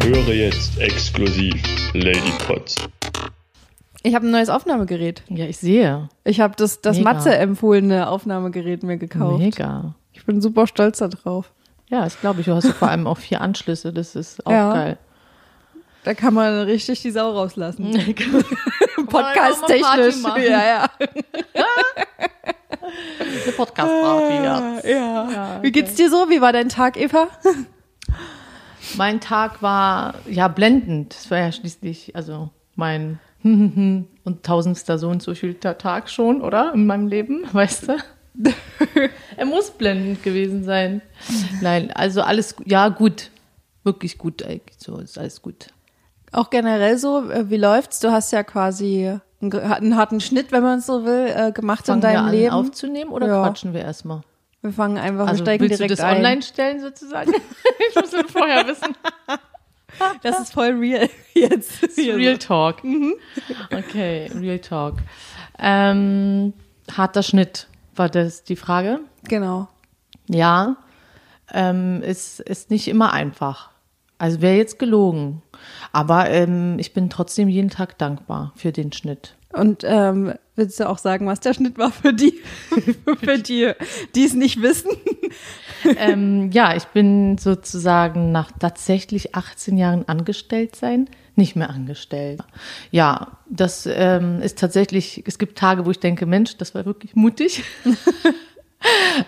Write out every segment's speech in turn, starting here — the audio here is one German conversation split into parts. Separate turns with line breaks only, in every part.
Höre jetzt exklusiv Lady Potts.
Ich habe ein neues Aufnahmegerät.
Ja, ich sehe.
Ich habe das, das
Mega.
Matze empfohlene Aufnahmegerät mir gekauft.
Mega.
Ich bin super stolz darauf.
Ja, das glaube ich. Du hast vor allem auch vier Anschlüsse. Das ist auch
Ja.
geil.
Da kann man richtig die Sau rauslassen.
Podcast-technisch.
Ja, ja.
Eine Podcast-Party, ja.
ja. Wie geht's dir so? Wie war dein Tag, Eva?
Mein Tag war ja blendend. Das war ja schließlich, also mein und tausendster so und so viel Tag schon, oder? In meinem Leben, weißt du? er muss blendend gewesen sein. Nein, also alles, ja, gut. Wirklich gut, eigentlich. So ist alles gut.
Auch generell so, äh, wie läuft's? Du hast ja quasi einen, harten Schnitt, wenn man es so will, äh, gemacht
Fangen
in deinem
wir an
Leben.
aufzunehmen oder
Ja.
quatschen wir erstmal?
Wir fangen einfach,
Also
wir steigen
willst du das
ein.
online stellen sozusagen? ich muss das vorher wissen.
Das ist voll real jetzt.
Real. Talk. Okay, Real Talk. Ähm, harter Schnitt war das die Frage.
Genau.
Ja, ähm, ist, ist nicht immer einfach. Also wäre jetzt gelogen. Aber ähm, ich bin trotzdem jeden Tag dankbar für den Schnitt.
Und ähm, willst du auch sagen, was der Schnitt war für die, für die, die es nicht wissen?
Ähm, ja, ich bin sozusagen nach tatsächlich 18 Jahren angestellt sein, nicht mehr angestellt. Ja, das ähm, ist tatsächlich, es gibt Tage, wo ich denke, Mensch, das war wirklich mutig.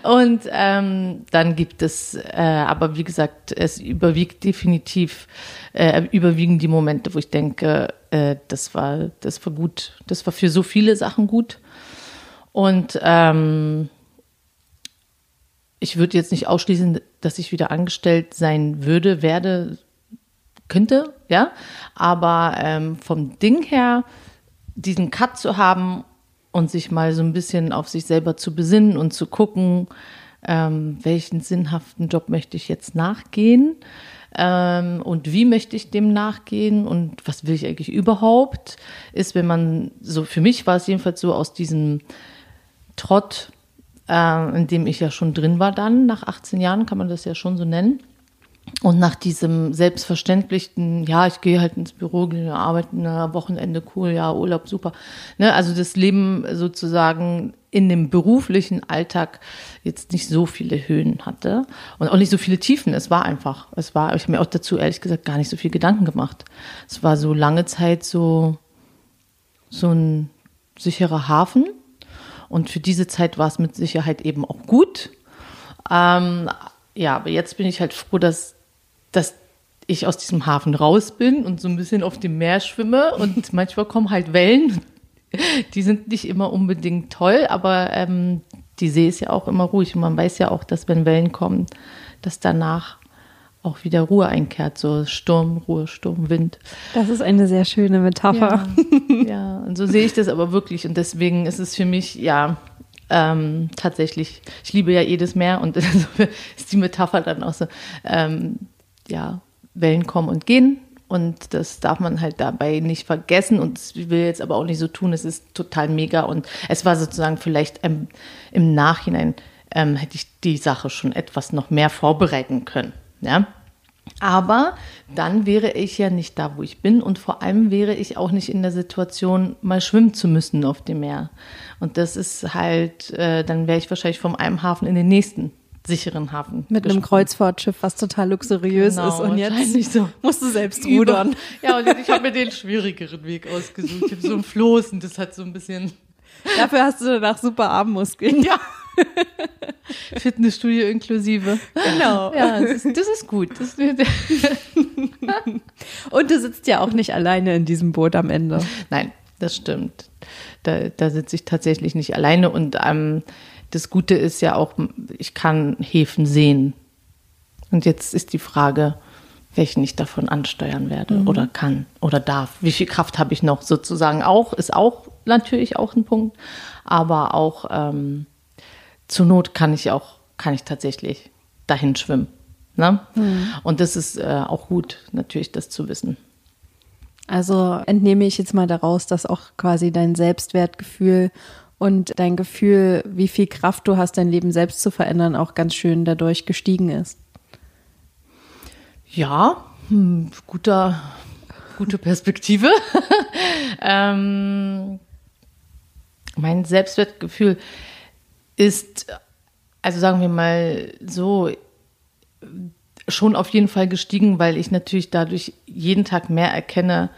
Und ähm, dann gibt es, äh, aber wie gesagt, es überwiegt definitiv, äh, überwiegen die Momente, wo ich denke, äh, das war, das war gut, das war für so viele Sachen gut. Und ähm, ich würde jetzt nicht ausschließen, dass ich wieder angestellt sein würde, werde, könnte, ja. Aber ähm, vom Ding her, diesen Cut zu haben und sich mal so ein bisschen auf sich selber zu besinnen und zu gucken, ähm, welchen sinnhaften Job möchte ich jetzt nachgehen ähm, und wie möchte ich dem nachgehen und was will ich eigentlich überhaupt, ist, wenn man so, für mich war es jedenfalls so aus diesem Trott, äh, in dem ich ja schon drin war dann, nach 18 Jahren kann man das ja schon so nennen. Und nach diesem selbstverständlichen, ja, ich gehe halt ins Büro, gehe arbeiten, na, Wochenende, cool, ja, Urlaub, super. Ne, also das Leben sozusagen in dem beruflichen Alltag jetzt nicht so viele Höhen hatte und auch nicht so viele Tiefen. Es war einfach, es war, ich habe mir auch dazu ehrlich gesagt gar nicht so viel Gedanken gemacht. Es war so lange Zeit so, so ein sicherer Hafen. Und für diese Zeit war es mit Sicherheit eben auch gut. Ähm, ja, aber jetzt bin ich halt froh, dass, dass ich aus diesem Hafen raus bin und so ein bisschen auf dem Meer schwimme. Und manchmal kommen halt Wellen. Die sind nicht immer unbedingt toll, aber ähm, die See ist ja auch immer ruhig. Und man weiß ja auch, dass wenn Wellen kommen, dass danach auch wieder Ruhe einkehrt. So Sturm, Ruhe, Sturm, Wind.
Das ist eine sehr schöne Metapher.
Ja, ja, und so sehe ich das aber wirklich. Und deswegen ist es für mich, ja, ähm, tatsächlich, ich liebe ja jedes Meer und ist die Metapher dann auch so, ähm, ja, Wellen kommen und gehen. Und das darf man halt dabei nicht vergessen. Und ich will jetzt aber auch nicht so tun, es ist total mega. Und es war sozusagen vielleicht ähm, im Nachhinein ähm, hätte ich die Sache schon etwas noch mehr vorbereiten können. Ja? Aber dann wäre ich ja nicht da, wo ich bin und vor allem wäre ich auch nicht in der Situation, mal schwimmen zu müssen auf dem Meer. Und das ist halt, äh, dann wäre ich wahrscheinlich vom einem Hafen in den nächsten sicheren Hafen.
Mit einem
gesprungen.
Kreuzfahrtschiff, was total luxuriös
Genau,
ist. Und jetzt
so.
musst du selbst rudern.
Ja, und ich habe mir den schwierigeren Weg ausgesucht. Ich habe so ein Floß und das hat so ein bisschen
Dafür hast du danach super Armmuskeln.
Ja. Fitnessstudio inklusive.
Genau.
Ja, das ist, das ist gut. Das
Und du sitzt ja auch nicht alleine in diesem Boot am Ende.
Nein, das stimmt. Da, da sitze ich tatsächlich nicht alleine. Und ähm, das Gute ist ja auch, ich kann Häfen sehen. Und jetzt ist die Frage, welchen ich davon ansteuern werde oder kann oder darf. Wie viel Kraft habe ich noch sozusagen auch, ist auch natürlich auch ein Punkt, aber auch ähm, zur Not kann ich auch, kann ich tatsächlich dahin schwimmen. Ne? Mhm. Und das ist äh, auch gut, natürlich das zu wissen.
Also entnehme ich jetzt mal daraus, dass auch quasi dein Selbstwertgefühl und dein Gefühl, wie viel Kraft du hast, dein Leben selbst zu verändern, auch ganz schön dadurch gestiegen ist.
Ja, hm, guter, gute Perspektive. ähm, mein Selbstwertgefühl ist, also sagen wir mal so, schon auf jeden Fall gestiegen, weil ich natürlich dadurch jeden Tag mehr erkenne,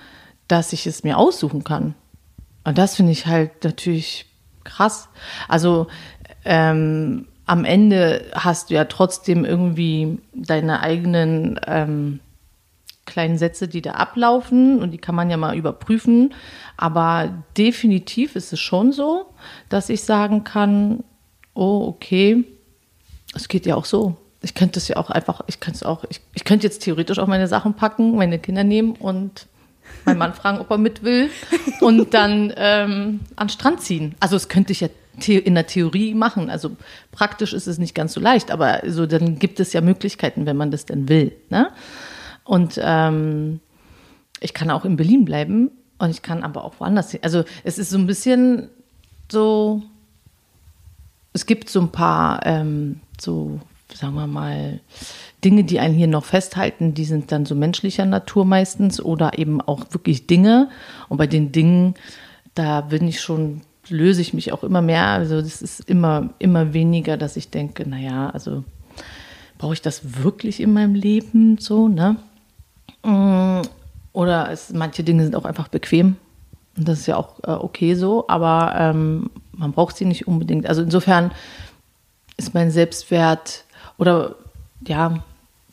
dass ich es mir aussuchen kann. Und das finde ich halt natürlich krass. Also ähm, am Ende hast du ja trotzdem irgendwie deine eigenen ähm, kleinen Sätze, die da ablaufen und die kann man ja mal überprüfen. Aber definitiv ist es schon so, dass ich sagen kann, oh, okay, es geht ja auch so. Ich könnte es ja auch einfach, ich könnte auch, ich, ich könnte jetzt theoretisch auch meine Sachen packen, meine Kinder nehmen und meinen Mann fragen, ob er mit will und dann ähm, an den Strand ziehen. Also das könnte ich ja in der Theorie machen. Also praktisch ist es nicht ganz so leicht, aber so dann gibt es ja Möglichkeiten, wenn man das denn will. Ne? Und ähm, ich kann auch in Berlin bleiben und ich kann aber auch woanders hin. Also es ist so ein bisschen so, es gibt so ein paar ähm, so, sagen wir mal, Dinge, die einen hier noch festhalten, die sind dann so menschlicher Natur meistens oder eben auch wirklich Dinge. Und bei den Dingen, da bin ich schon, löse ich mich auch immer mehr. Also das ist immer, immer weniger, dass ich denke, naja, also brauche ich das wirklich in meinem Leben so, ne? Mm, oder es, manche Dinge sind auch einfach bequem. Und das ist ja auch äh, okay so, aber ähm, man braucht sie nicht unbedingt. Also insofern ist mein Selbstwert oder ja,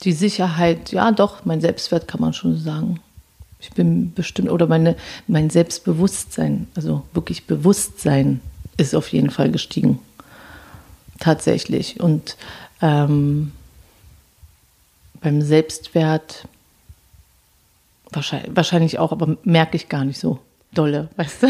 die Sicherheit, ja doch, mein Selbstwert kann man schon sagen. Ich bin bestimmt, oder meine, mein Selbstbewusstsein, also wirklich Bewusstsein ist auf jeden Fall gestiegen. Tatsächlich. Und ähm, beim Selbstwert wahrscheinlich, wahrscheinlich auch, aber merke ich gar nicht so dolle, weißt du?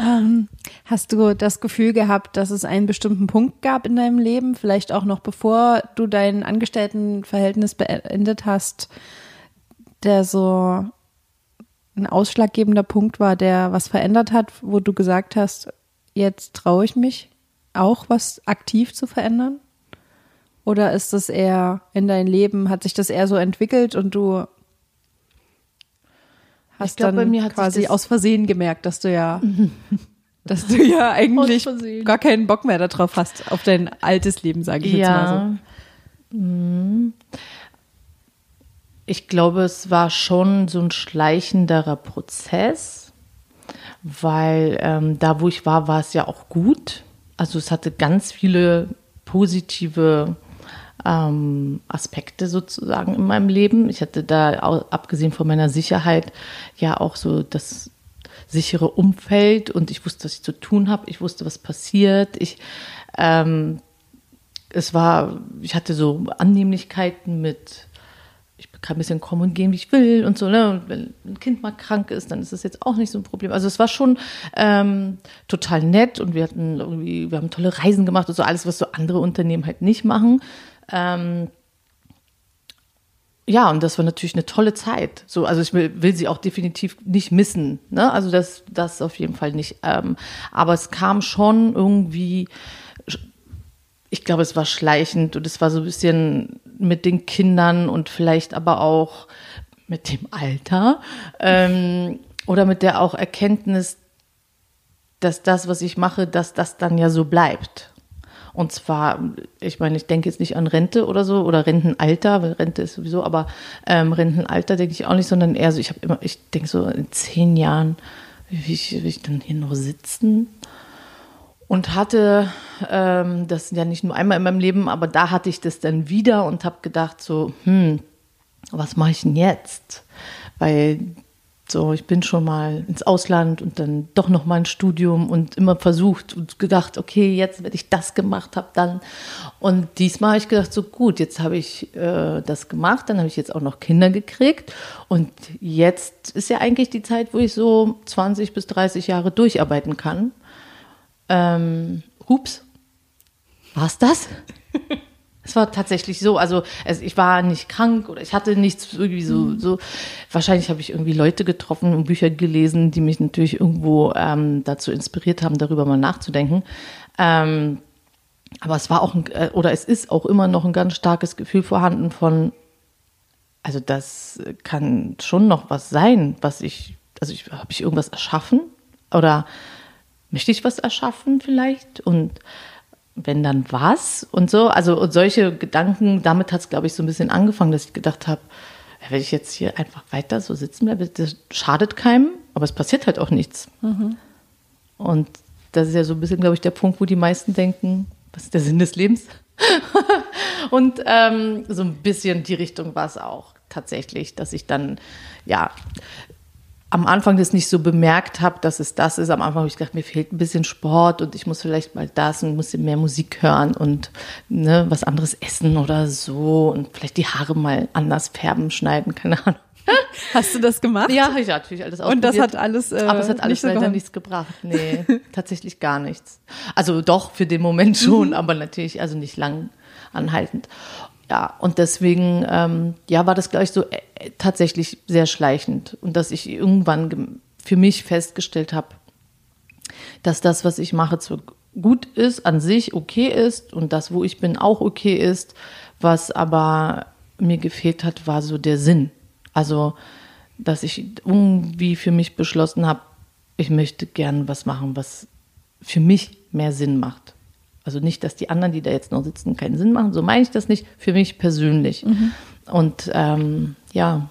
Ähm, hast du das Gefühl gehabt, dass es einen bestimmten Punkt gab in deinem Leben, vielleicht auch noch bevor du dein Angestelltenverhältnis beendet hast, der so ein ausschlaggebender Punkt war, der was verändert hat, wo du gesagt hast, jetzt traue ich mich auch was aktiv zu verändern? Oder ist das eher in dein Leben, hat sich das eher so entwickelt und du hast glaub, dann quasi aus Versehen gemerkt, dass du ja, dass du ja eigentlich gar keinen Bock mehr darauf hast, auf dein altes Leben, sage ich ja. jetzt mal so. Mhm.
Ich glaube, es war schon so ein schleichenderer Prozess, weil ähm, da, wo ich war, war es ja auch gut. Also es hatte ganz viele positive ähm, Aspekte sozusagen in meinem Leben. Ich hatte da, abgesehen von meiner Sicherheit, ja auch so das sichere Umfeld und ich wusste, was ich zu tun habe. Ich wusste, was passiert. Ich, ähm, es war, ich hatte so Annehmlichkeiten mit, ich kann ein bisschen kommen und gehen, wie ich will und so. Ne? Und wenn ein Kind mal krank ist, dann ist das jetzt auch nicht so ein Problem. Also es war schon ähm, total nett und wir hatten irgendwie, wir haben tolle Reisen gemacht und so alles, was so andere Unternehmen halt nicht machen. Ähm, ja, und das war natürlich eine tolle Zeit. So, also ich will, will sie auch definitiv nicht missen. Ne? Also das, das auf jeden Fall nicht. Ähm, aber es kam schon irgendwie, ich glaube, es war schleichend und es war so ein bisschen mit den Kindern und vielleicht aber auch mit dem Alter ähm, oder mit der auch Erkenntnis, dass das, was ich mache, dass das dann ja so bleibt. Und zwar, ich meine, ich denke jetzt nicht an Rente oder so oder Rentenalter, weil Rente ist sowieso, aber ähm, Rentenalter denke ich auch nicht, sondern eher so, ich habe immer, ich denke so in zehn Jahren, wie ich, will ich dann hier noch sitzen? Und hatte ähm, das ja nicht nur einmal in meinem Leben, aber da hatte ich das dann wieder und habe gedacht so, hm, was mache ich denn jetzt? Weil So, ich bin schon mal ins Ausland und dann doch noch mal ein Studium und immer versucht und gedacht, okay, jetzt, wenn ich das gemacht habe, dann. Und diesmal habe ich gedacht, so gut, jetzt habe ich äh, das gemacht, dann habe ich jetzt auch noch Kinder gekriegt. Und jetzt ist ja eigentlich die Zeit, wo ich so 20 bis 30 Jahre durcharbeiten kann. Ähm, hups, war's das? Es war tatsächlich so, also es, ich war nicht krank oder ich hatte nichts irgendwie so, so. Wahrscheinlich habe ich irgendwie Leute getroffen und Bücher gelesen, die mich natürlich irgendwo ähm, dazu inspiriert haben, darüber mal nachzudenken. Ähm, aber es war auch ein, äh, oder es ist auch immer noch ein ganz starkes Gefühl vorhanden von, also das kann schon noch was sein, was ich, also ich, habe ich irgendwas erschaffen oder möchte ich was erschaffen vielleicht und wenn dann was und so. Also und solche Gedanken, damit hat es, glaube ich, so ein bisschen angefangen, dass ich gedacht habe, wenn ich jetzt hier einfach weiter so sitzen bleibe, das schadet keinem, aber es passiert halt auch nichts. Mhm. Und das ist ja so ein bisschen, glaube ich, der Punkt, wo die meisten denken, was ist der Sinn des Lebens? und ähm, so ein bisschen die Richtung war es auch tatsächlich, dass ich dann, ja, am Anfang das nicht so bemerkt habe, dass es das ist. Am Anfang habe ich gedacht, mir fehlt ein bisschen Sport und ich muss vielleicht mal das und muss mehr Musik hören und ne, was anderes essen oder so und vielleicht die Haare mal anders färben, schneiden, keine Ahnung.
Hast du das gemacht?
Ja, ich habe natürlich alles ausprobiert.
Und das hat alles, äh,
aber es hat alles leider nichts gebracht. Nee, tatsächlich gar nichts. Also doch für den Moment schon, mhm. aber natürlich also nicht lang anhaltend. Ja, und deswegen, ähm, ja, war das, glaube ich, so äh, tatsächlich sehr schleichend. Und dass ich irgendwann für mich festgestellt habe, dass das, was ich mache, zwar gut ist, an sich okay ist und das, wo ich bin, auch okay ist. Was aber mir gefehlt hat, war so der Sinn. Also, dass ich irgendwie für mich beschlossen habe, ich möchte gern was machen, was für mich mehr Sinn macht. Also nicht, dass die anderen, die da jetzt noch sitzen, keinen Sinn machen. So meine ich das nicht. Für mich persönlich. Mhm. Und ähm, ja,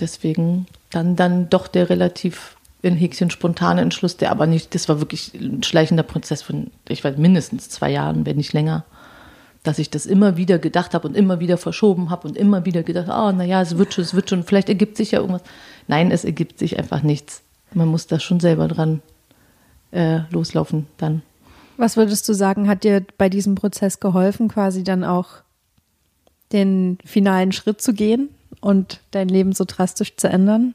deswegen dann, dann doch der relativ in Häkchen spontane Entschluss, der aber nicht, das war wirklich ein schleichender Prozess von, ich weiß, mindestens zwei Jahren, wenn nicht länger, dass ich das immer wieder gedacht habe und immer wieder verschoben habe und immer wieder gedacht, oh, naja, es wird schon, es wird schon, vielleicht ergibt sich ja irgendwas. Nein, es ergibt sich einfach nichts. Man muss da schon selber dran äh, loslaufen dann.
Was würdest du sagen, hat dir bei diesem Prozess geholfen, quasi dann auch den finalen Schritt zu gehen und dein Leben so drastisch zu ändern?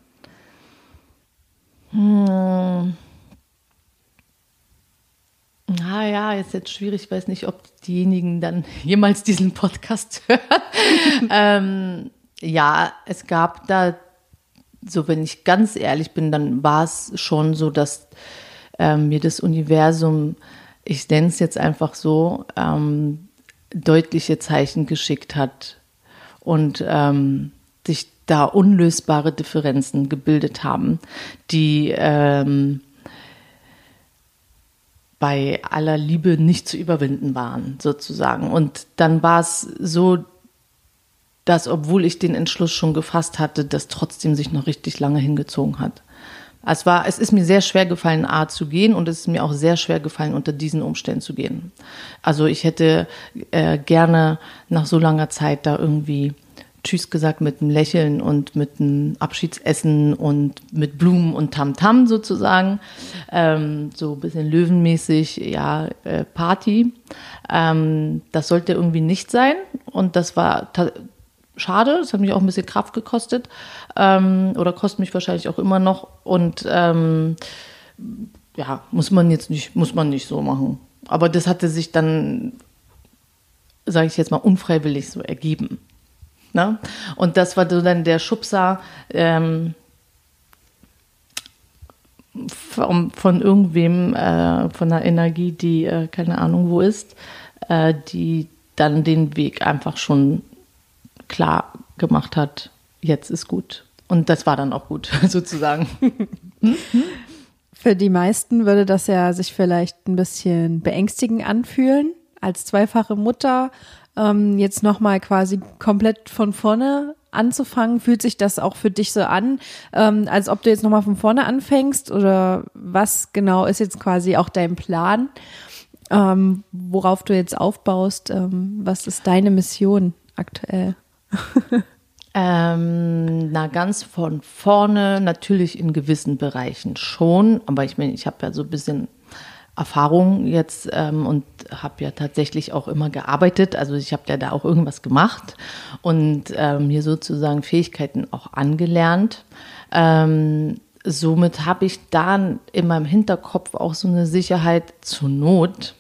Hm. Ah ja, ist jetzt schwierig. Ich weiß nicht, ob diejenigen dann jemals diesen Podcast hören. ähm, ja, es gab da, so wenn ich ganz ehrlich bin, dann war es schon so, dass ähm, mir das Universum ich nenne es jetzt einfach so, ähm, deutliche Zeichen geschickt hat und ähm, sich da unlösbare Differenzen gebildet haben, die ähm, bei aller Liebe nicht zu überwinden waren, sozusagen. Und dann war es so, dass obwohl ich den Entschluss schon gefasst hatte, das trotzdem sich noch richtig lange hingezogen hat. Es war, es ist mir sehr schwer gefallen, A zu gehen und es ist mir auch sehr schwer gefallen, unter diesen Umständen zu gehen. Also ich hätte äh, gerne nach so langer Zeit da irgendwie Tschüss gesagt mit einem Lächeln und mit einem Abschiedsessen und mit Blumen und Tamtam -Tam sozusagen. Ähm, so ein bisschen löwenmäßig, ja, äh, Party. Ähm, das sollte irgendwie nicht sein. Und das war schade. Das hat mich auch ein bisschen Kraft gekostet ähm, oder kostet mich wahrscheinlich auch immer noch. Und ähm, ja, muss man jetzt nicht, muss man nicht so machen. Aber das hatte sich dann, sage ich jetzt mal, unfreiwillig so ergeben. Ne? Und das war so dann der Schubser ähm, von, von irgendwem, äh, von einer Energie, die äh, keine Ahnung wo ist, äh, die dann den Weg einfach schon klar gemacht hat, jetzt ist gut. Und das war dann auch gut, sozusagen.
Für die meisten würde das ja sich vielleicht ein bisschen beängstigend anfühlen, als zweifache Mutter ähm, jetzt nochmal quasi komplett von vorne anzufangen. Fühlt sich das auch für dich so an, ähm, als ob du jetzt nochmal von vorne anfängst? Oder was genau ist jetzt quasi auch dein Plan, ähm, worauf du jetzt aufbaust? Ähm, was ist deine Mission aktuell?
Ähm, na, ganz von vorne, natürlich in gewissen Bereichen schon, aber ich meine, ich habe ja so ein bisschen Erfahrung jetzt ähm, und habe ja tatsächlich auch immer gearbeitet. Also ich habe ja da auch irgendwas gemacht und ähm, mir sozusagen Fähigkeiten auch angelernt. Ähm, somit habe ich dann in meinem Hinterkopf auch so eine Sicherheit zur Not.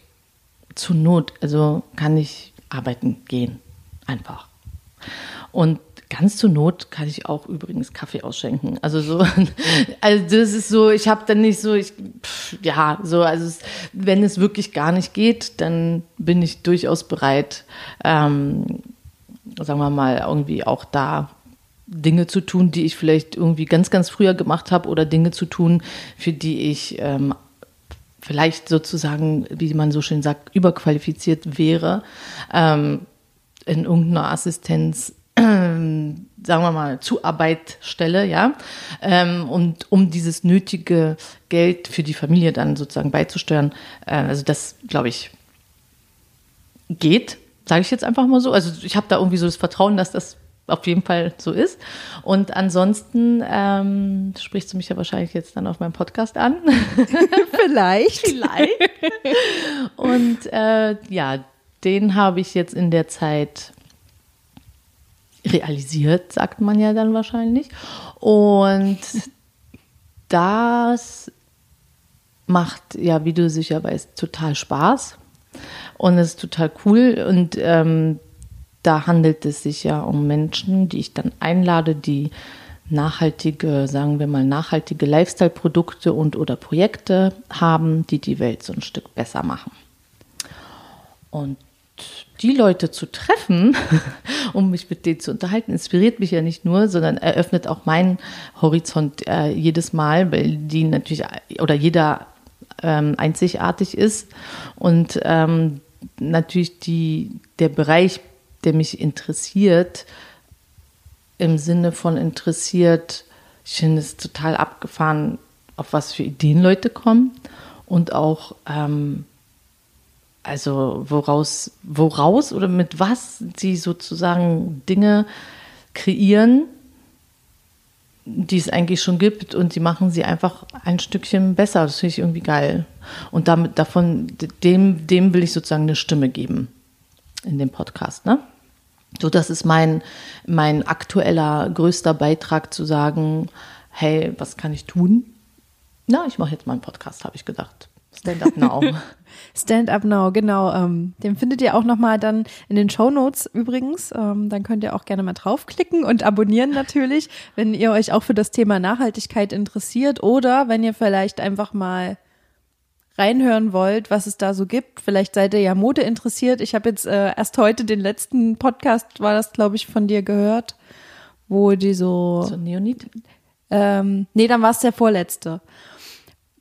Zur Not, also kann ich arbeiten gehen, einfach. Und Ganz zur Not kann ich auch übrigens Kaffee ausschenken. Also so, also das ist so, ich habe dann nicht so, ich, pff, ja, so, also es, wenn es wirklich gar nicht geht, dann bin ich durchaus bereit, ähm, sagen wir mal, irgendwie auch da Dinge zu tun, die ich vielleicht irgendwie ganz, ganz früher gemacht habe oder Dinge zu tun, für die ich ähm, vielleicht sozusagen, wie man so schön sagt, überqualifiziert wäre, ähm, in irgendeiner Assistenz ähm, sagen wir mal, Zuarbeitstelle, ja, ähm, und um dieses nötige Geld für die Familie dann sozusagen beizusteuern. Äh, also das, glaube ich, geht, sage ich jetzt einfach mal so. Also ich habe da irgendwie so das Vertrauen, dass das auf jeden Fall so ist. Und ansonsten ähm, sprichst du mich ja wahrscheinlich jetzt dann auf meinem Podcast an.
Vielleicht.
Vielleicht. Und äh, ja, den habe ich jetzt in der Zeit realisiert, sagt man ja dann wahrscheinlich. Und das macht ja, wie du sicher weißt, total Spaß und ist total cool. Und ähm, da handelt es sich ja um Menschen, die ich dann einlade, die nachhaltige, sagen wir mal, nachhaltige Lifestyle-Produkte und oder Projekte haben, die die Welt so ein Stück besser machen. Und die Leute zu treffen, um mich mit denen zu unterhalten, inspiriert mich ja nicht nur, sondern eröffnet auch meinen Horizont äh, jedes Mal, weil die natürlich oder jeder ähm, einzigartig ist. Und ähm, natürlich die, der Bereich, der mich interessiert, im Sinne von interessiert, ich finde es total abgefahren, auf was für Ideen Leute kommen und auch ähm, also woraus, woraus oder mit was sie sozusagen Dinge kreieren, die es eigentlich schon gibt und sie machen sie einfach ein Stückchen besser. Das finde ich irgendwie geil. Und damit davon, dem, dem will ich sozusagen eine Stimme geben in dem Podcast, ne? So, das ist mein, mein aktueller größter Beitrag zu sagen, hey, was kann ich tun? Na, ich mache jetzt mal einen Podcast, habe ich gedacht. Stand Up Now.
Stand Up Now, genau. Ähm, den findet ihr auch nochmal dann in den Show Notes übrigens. Ähm, dann könnt ihr auch gerne mal draufklicken und abonnieren natürlich, wenn ihr euch auch für das Thema Nachhaltigkeit interessiert oder wenn ihr vielleicht einfach mal reinhören wollt, was es da so gibt. Vielleicht seid ihr ja Mode interessiert. Ich habe jetzt äh, erst heute den letzten Podcast, war das glaube ich von dir gehört, wo die so.
So Neonit?
Ähm, nee, dann war es der vorletzte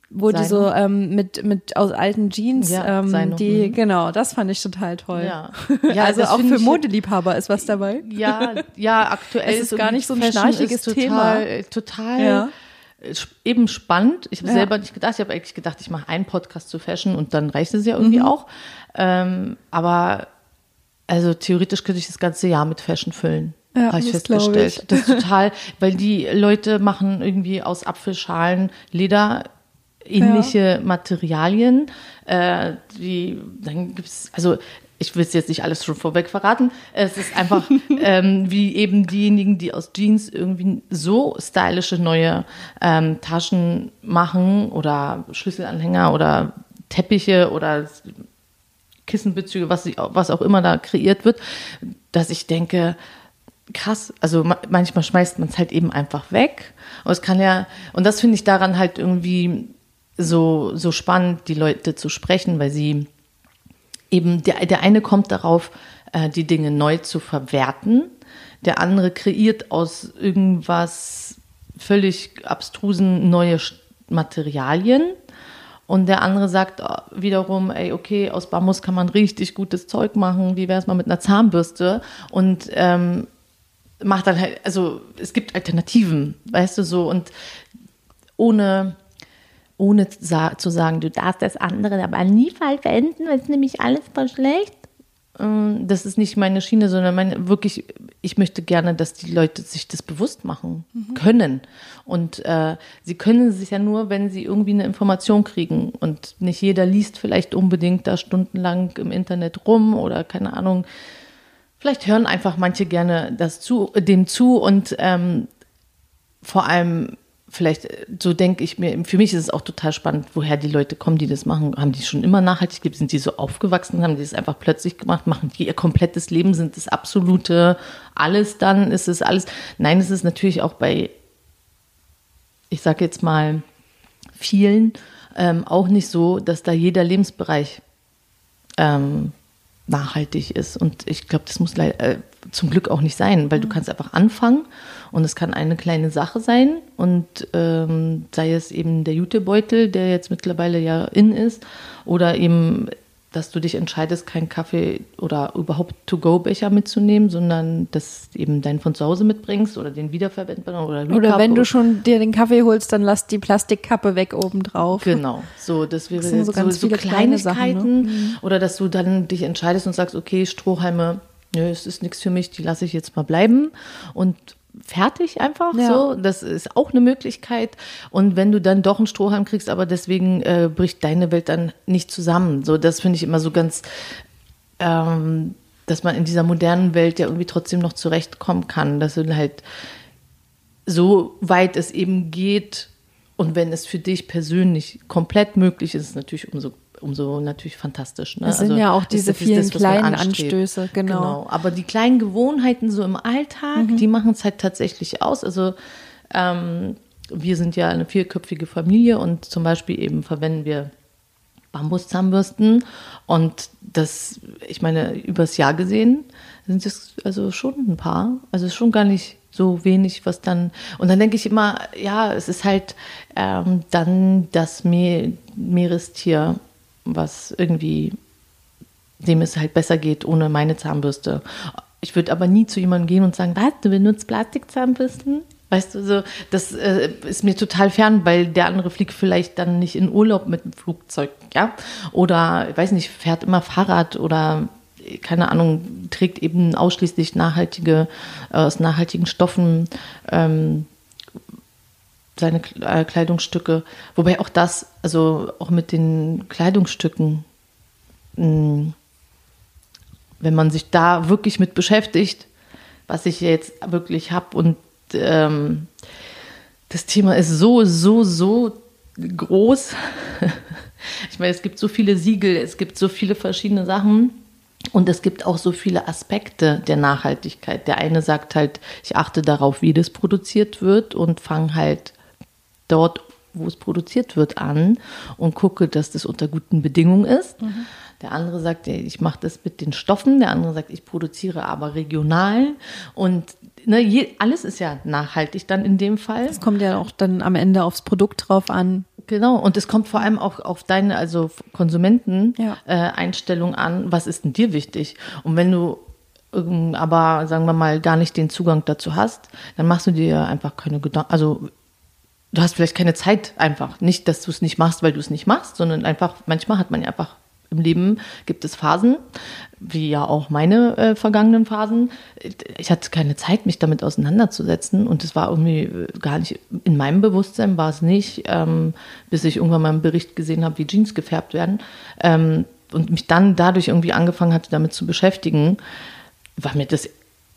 wo Seine. die so ähm, mit mit aus alten Jeans ja, ähm, die mhm. genau das fand ich total toll
ja,
ja also auch für Modeliebhaber ist was dabei
ja ja aktuell
es ist gar nicht so ein schnarchiges
total,
Thema
total ja. eben spannend ich habe selber nicht gedacht ich habe eigentlich gedacht ich mache einen Podcast zu Fashion und dann reicht es ja irgendwie mhm. auch ähm, aber also theoretisch könnte ich das ganze Jahr mit Fashion füllen ja, habe ich festgestellt. Ich. Das ist total, weil die Leute machen irgendwie aus Apfelschalen Leder ähnliche ja. Materialien. Äh, die, dann gibt's, also ich will es jetzt nicht alles schon vorweg verraten. Es ist einfach ähm, wie eben diejenigen, die aus Jeans irgendwie so stylische neue ähm, Taschen machen oder Schlüsselanhänger oder Teppiche oder Kissenbezüge, was, was auch immer da kreiert wird, dass ich denke, krass, also manchmal schmeißt man es halt eben einfach weg. Und es kann ja, und das finde ich daran halt irgendwie so, so spannend, die Leute zu sprechen, weil sie eben, der, der eine kommt darauf, äh, die Dinge neu zu verwerten, der andere kreiert aus irgendwas völlig abstrusen neue Materialien. Und der andere sagt äh, wiederum, ey, okay, aus Bambus kann man richtig gutes Zeug machen. Wie wäre es mal mit einer Zahnbürste? Und ähm, macht dann halt, also es gibt Alternativen, weißt du so. Und ohne ohne zu sagen, du darfst das andere aber nie verwenden, weil es nämlich alles voll schlecht. ähm, das ist nicht meine Schiene, sondern meine, wirklich, ich möchte gerne, dass die Leute sich das bewusst machen können. Und äh, sie können sich ja nur, wenn sie irgendwie eine Information kriegen. Und nicht jeder liest vielleicht unbedingt da stundenlang im Internet rum oder keine Ahnung. Vielleicht hören einfach manche gerne das zu, dem zu und ähm, vor allem vielleicht, äh, so denke ich mir, für mich ist es auch total spannend, woher die Leute kommen, die das machen. Haben die schon immer nachhaltig gelebt? Sind die so aufgewachsen? Haben die das einfach plötzlich gemacht? Machen die ihr komplettes Leben? Sind das absolute alles dann? Ist es alles? Nein, es ist natürlich auch bei, ich sage jetzt mal, vielen ähm, auch nicht so, dass da jeder Lebensbereich ähm, nachhaltig ist. Und ich glaube, das muss äh, zum Glück auch nicht sein, weil du kannst einfach anfangen und es kann eine kleine Sache sein. Und ähm, sei es eben der Jutebeutel, der jetzt mittlerweile ja in ist, oder eben dass du dich entscheidest, keinen Kaffee oder überhaupt To-Go-Becher mitzunehmen, sondern das eben deinen von zu Hause mitbringst oder den wiederverwendbaren oder
Oder
Recap
wenn du schon dir den Kaffee holst, dann lass die Plastikkappe weg obendrauf.
Genau, so das wäre
Das sind so
so,
ganz
so,
viele kleine Sachen, ne?
Kleinigkeiten. Oder dass du dann dich entscheidest und sagst, okay, Strohhalme, nö, es ist nichts für mich, die lasse ich jetzt mal bleiben. Und fertig einfach
Ja.
so. Das ist auch eine Möglichkeit. Und wenn du dann doch einen Strohhalm kriegst, aber deswegen äh, bricht deine Welt dann nicht zusammen. So, das finde ich immer so ganz, ähm, dass man in dieser modernen Welt ja irgendwie trotzdem noch zurechtkommen kann. Dass du halt so weit es eben geht und wenn es für dich persönlich komplett möglich ist, ist es natürlich umso umso natürlich fantastisch. Ne?
Das sind ja auch diese
das
vielen
man
kleinen. Anstöße, genau.
Aber die kleinen Gewohnheiten so im Alltag,
Mhm.
die machen es halt tatsächlich aus. Also ähm, wir sind ja eine vierköpfige Familie und zum Beispiel eben verwenden wir Bambuszahnbürsten und das, ich meine, übers Jahr gesehen sind es also schon ein paar. Also es ist schon gar nicht so wenig, was dann. Und dann denke ich immer, ja, es ist halt ähm, dann das Me Meerestier, was irgendwie dem es halt besser geht ohne meine Zahnbürste. Ich würde aber nie zu jemandem gehen und sagen, was, du benutzt Plastikzahnbürsten? Weißt du, so, das äh, ist mir total fern, weil der andere fliegt vielleicht dann nicht in Urlaub mit dem Flugzeug, ja? Oder, ich weiß nicht, fährt immer Fahrrad oder, keine Ahnung, trägt eben ausschließlich nachhaltige, äh, aus nachhaltigen Stoffen ähm, seine äh, Kleidungsstücke. Wobei auch das, also auch mit den Kleidungsstücken, mh, wenn man sich da wirklich mit beschäftigt, was ich jetzt wirklich habe und ähm, das Thema ist so, so, so groß. Ich meine, es gibt so viele Siegel, es gibt so viele verschiedene Sachen und es gibt auch so viele Aspekte der Nachhaltigkeit. Der eine sagt halt, ich achte darauf, wie das produziert wird und fange halt dort, wo es produziert wird, an und gucke, dass das unter guten Bedingungen ist. Der andere sagt, ich mache das mit den Stoffen. Der andere sagt, ich produziere aber regional. Und ne, je, alles ist ja nachhaltig dann in dem Fall.
Es kommt ja auch dann am Ende aufs Produkt drauf an.
Genau, und es kommt vor allem auch auf deine, also Konsumenten-Einstellung
Ja.
äh, Einstellung an, was ist denn dir wichtig? Und wenn du ähm, aber, sagen wir mal, gar nicht den Zugang dazu hast, dann machst du dir einfach keine Gedanken, also du hast vielleicht keine Zeit einfach. Nicht, dass du es nicht machst, weil du es nicht machst, sondern einfach, manchmal hat man ja einfach im Leben gibt es Phasen, wie ja auch meine äh, vergangenen Phasen. Ich hatte keine Zeit, mich damit auseinanderzusetzen und es war irgendwie äh, gar nicht, in meinem Bewusstsein war es nicht, ähm, bis ich irgendwann mal einen Bericht gesehen habe, wie Jeans gefärbt werden ähm, und mich dann dadurch irgendwie angefangen hatte, damit zu beschäftigen, war mir das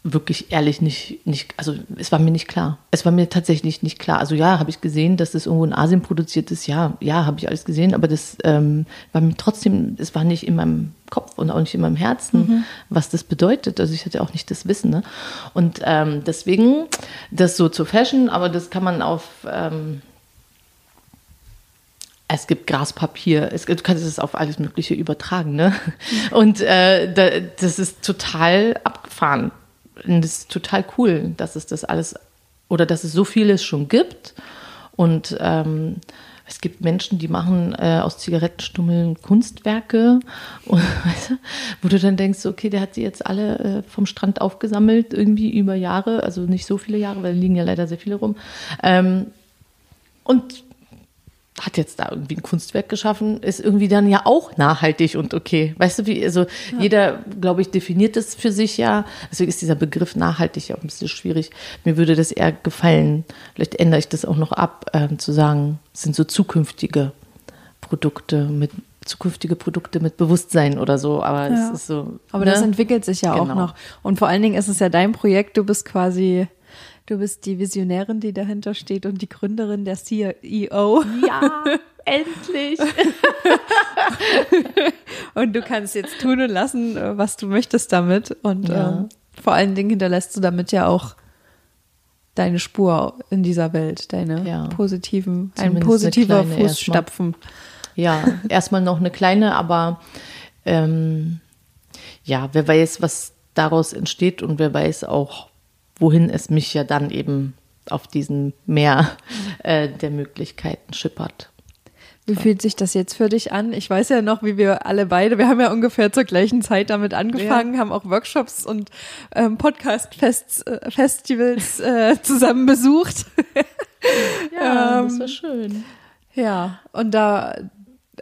wirklich ehrlich nicht, nicht, also es war mir nicht klar. Es war mir tatsächlich nicht klar. Also ja, habe ich gesehen, dass das irgendwo in Asien produziert ist. Ja, ja, habe ich alles gesehen, aber das ähm, war mir trotzdem, es war nicht in meinem Kopf und auch nicht in meinem Herzen, was das bedeutet. Also ich hatte auch nicht das Wissen. Ne? Und ähm, deswegen das so zur Fashion, aber das kann man auf ähm, es gibt Graspapier, es du kannst es auf alles Mögliche übertragen, ne? Und äh, da, das ist total abgefahren. Und das ist total cool, dass es das alles oder dass es so vieles schon gibt. Und ähm, es gibt Menschen, die machen äh, aus Zigarettenstummeln Kunstwerke, und, weißt du, wo du dann denkst, okay, der hat sie jetzt alle äh, vom Strand aufgesammelt, irgendwie über Jahre, also nicht so viele Jahre, weil da liegen ja leider sehr viele rum. Ähm, und hat jetzt da irgendwie ein Kunstwerk geschaffen, ist irgendwie dann ja auch nachhaltig und okay. Weißt du, wie, also ja. jeder, glaube ich, definiert das für sich ja. Deswegen ist dieser Begriff nachhaltig ja auch ein bisschen schwierig. Mir würde das eher gefallen, vielleicht ändere ich das auch noch ab, äh, zu sagen, es sind so zukünftige Produkte mit zukünftige Produkte mit Bewusstsein oder so, aber ja. es ist so.
Aber ne? das entwickelt sich ja genau. auch noch. Und vor allen Dingen ist es ja dein Projekt, du bist quasi Du bist die Visionärin, die dahinter steht und die Gründerin der CEO.
Ja, endlich.
und du kannst jetzt tun und lassen, was du möchtest damit. Und ja. ähm, vor allen Dingen hinterlässt du damit ja auch deine Spur in dieser Welt, deine ja. positiven, ein positiver Fußstapfen.
Ja, erstmal noch eine kleine, aber ähm, ja, wer weiß, was daraus entsteht und wer weiß auch, wohin es mich ja dann eben auf diesem Meer äh, der Möglichkeiten schippert.
Wie fühlt sich das jetzt für dich an? Ich weiß ja noch, wie wir alle beide, wir haben ja ungefähr zur gleichen Zeit damit angefangen, ja. haben auch Workshops und ähm, Podcast-Festivals äh, zusammen besucht.
ja, ähm, das war schön.
Ja, und da,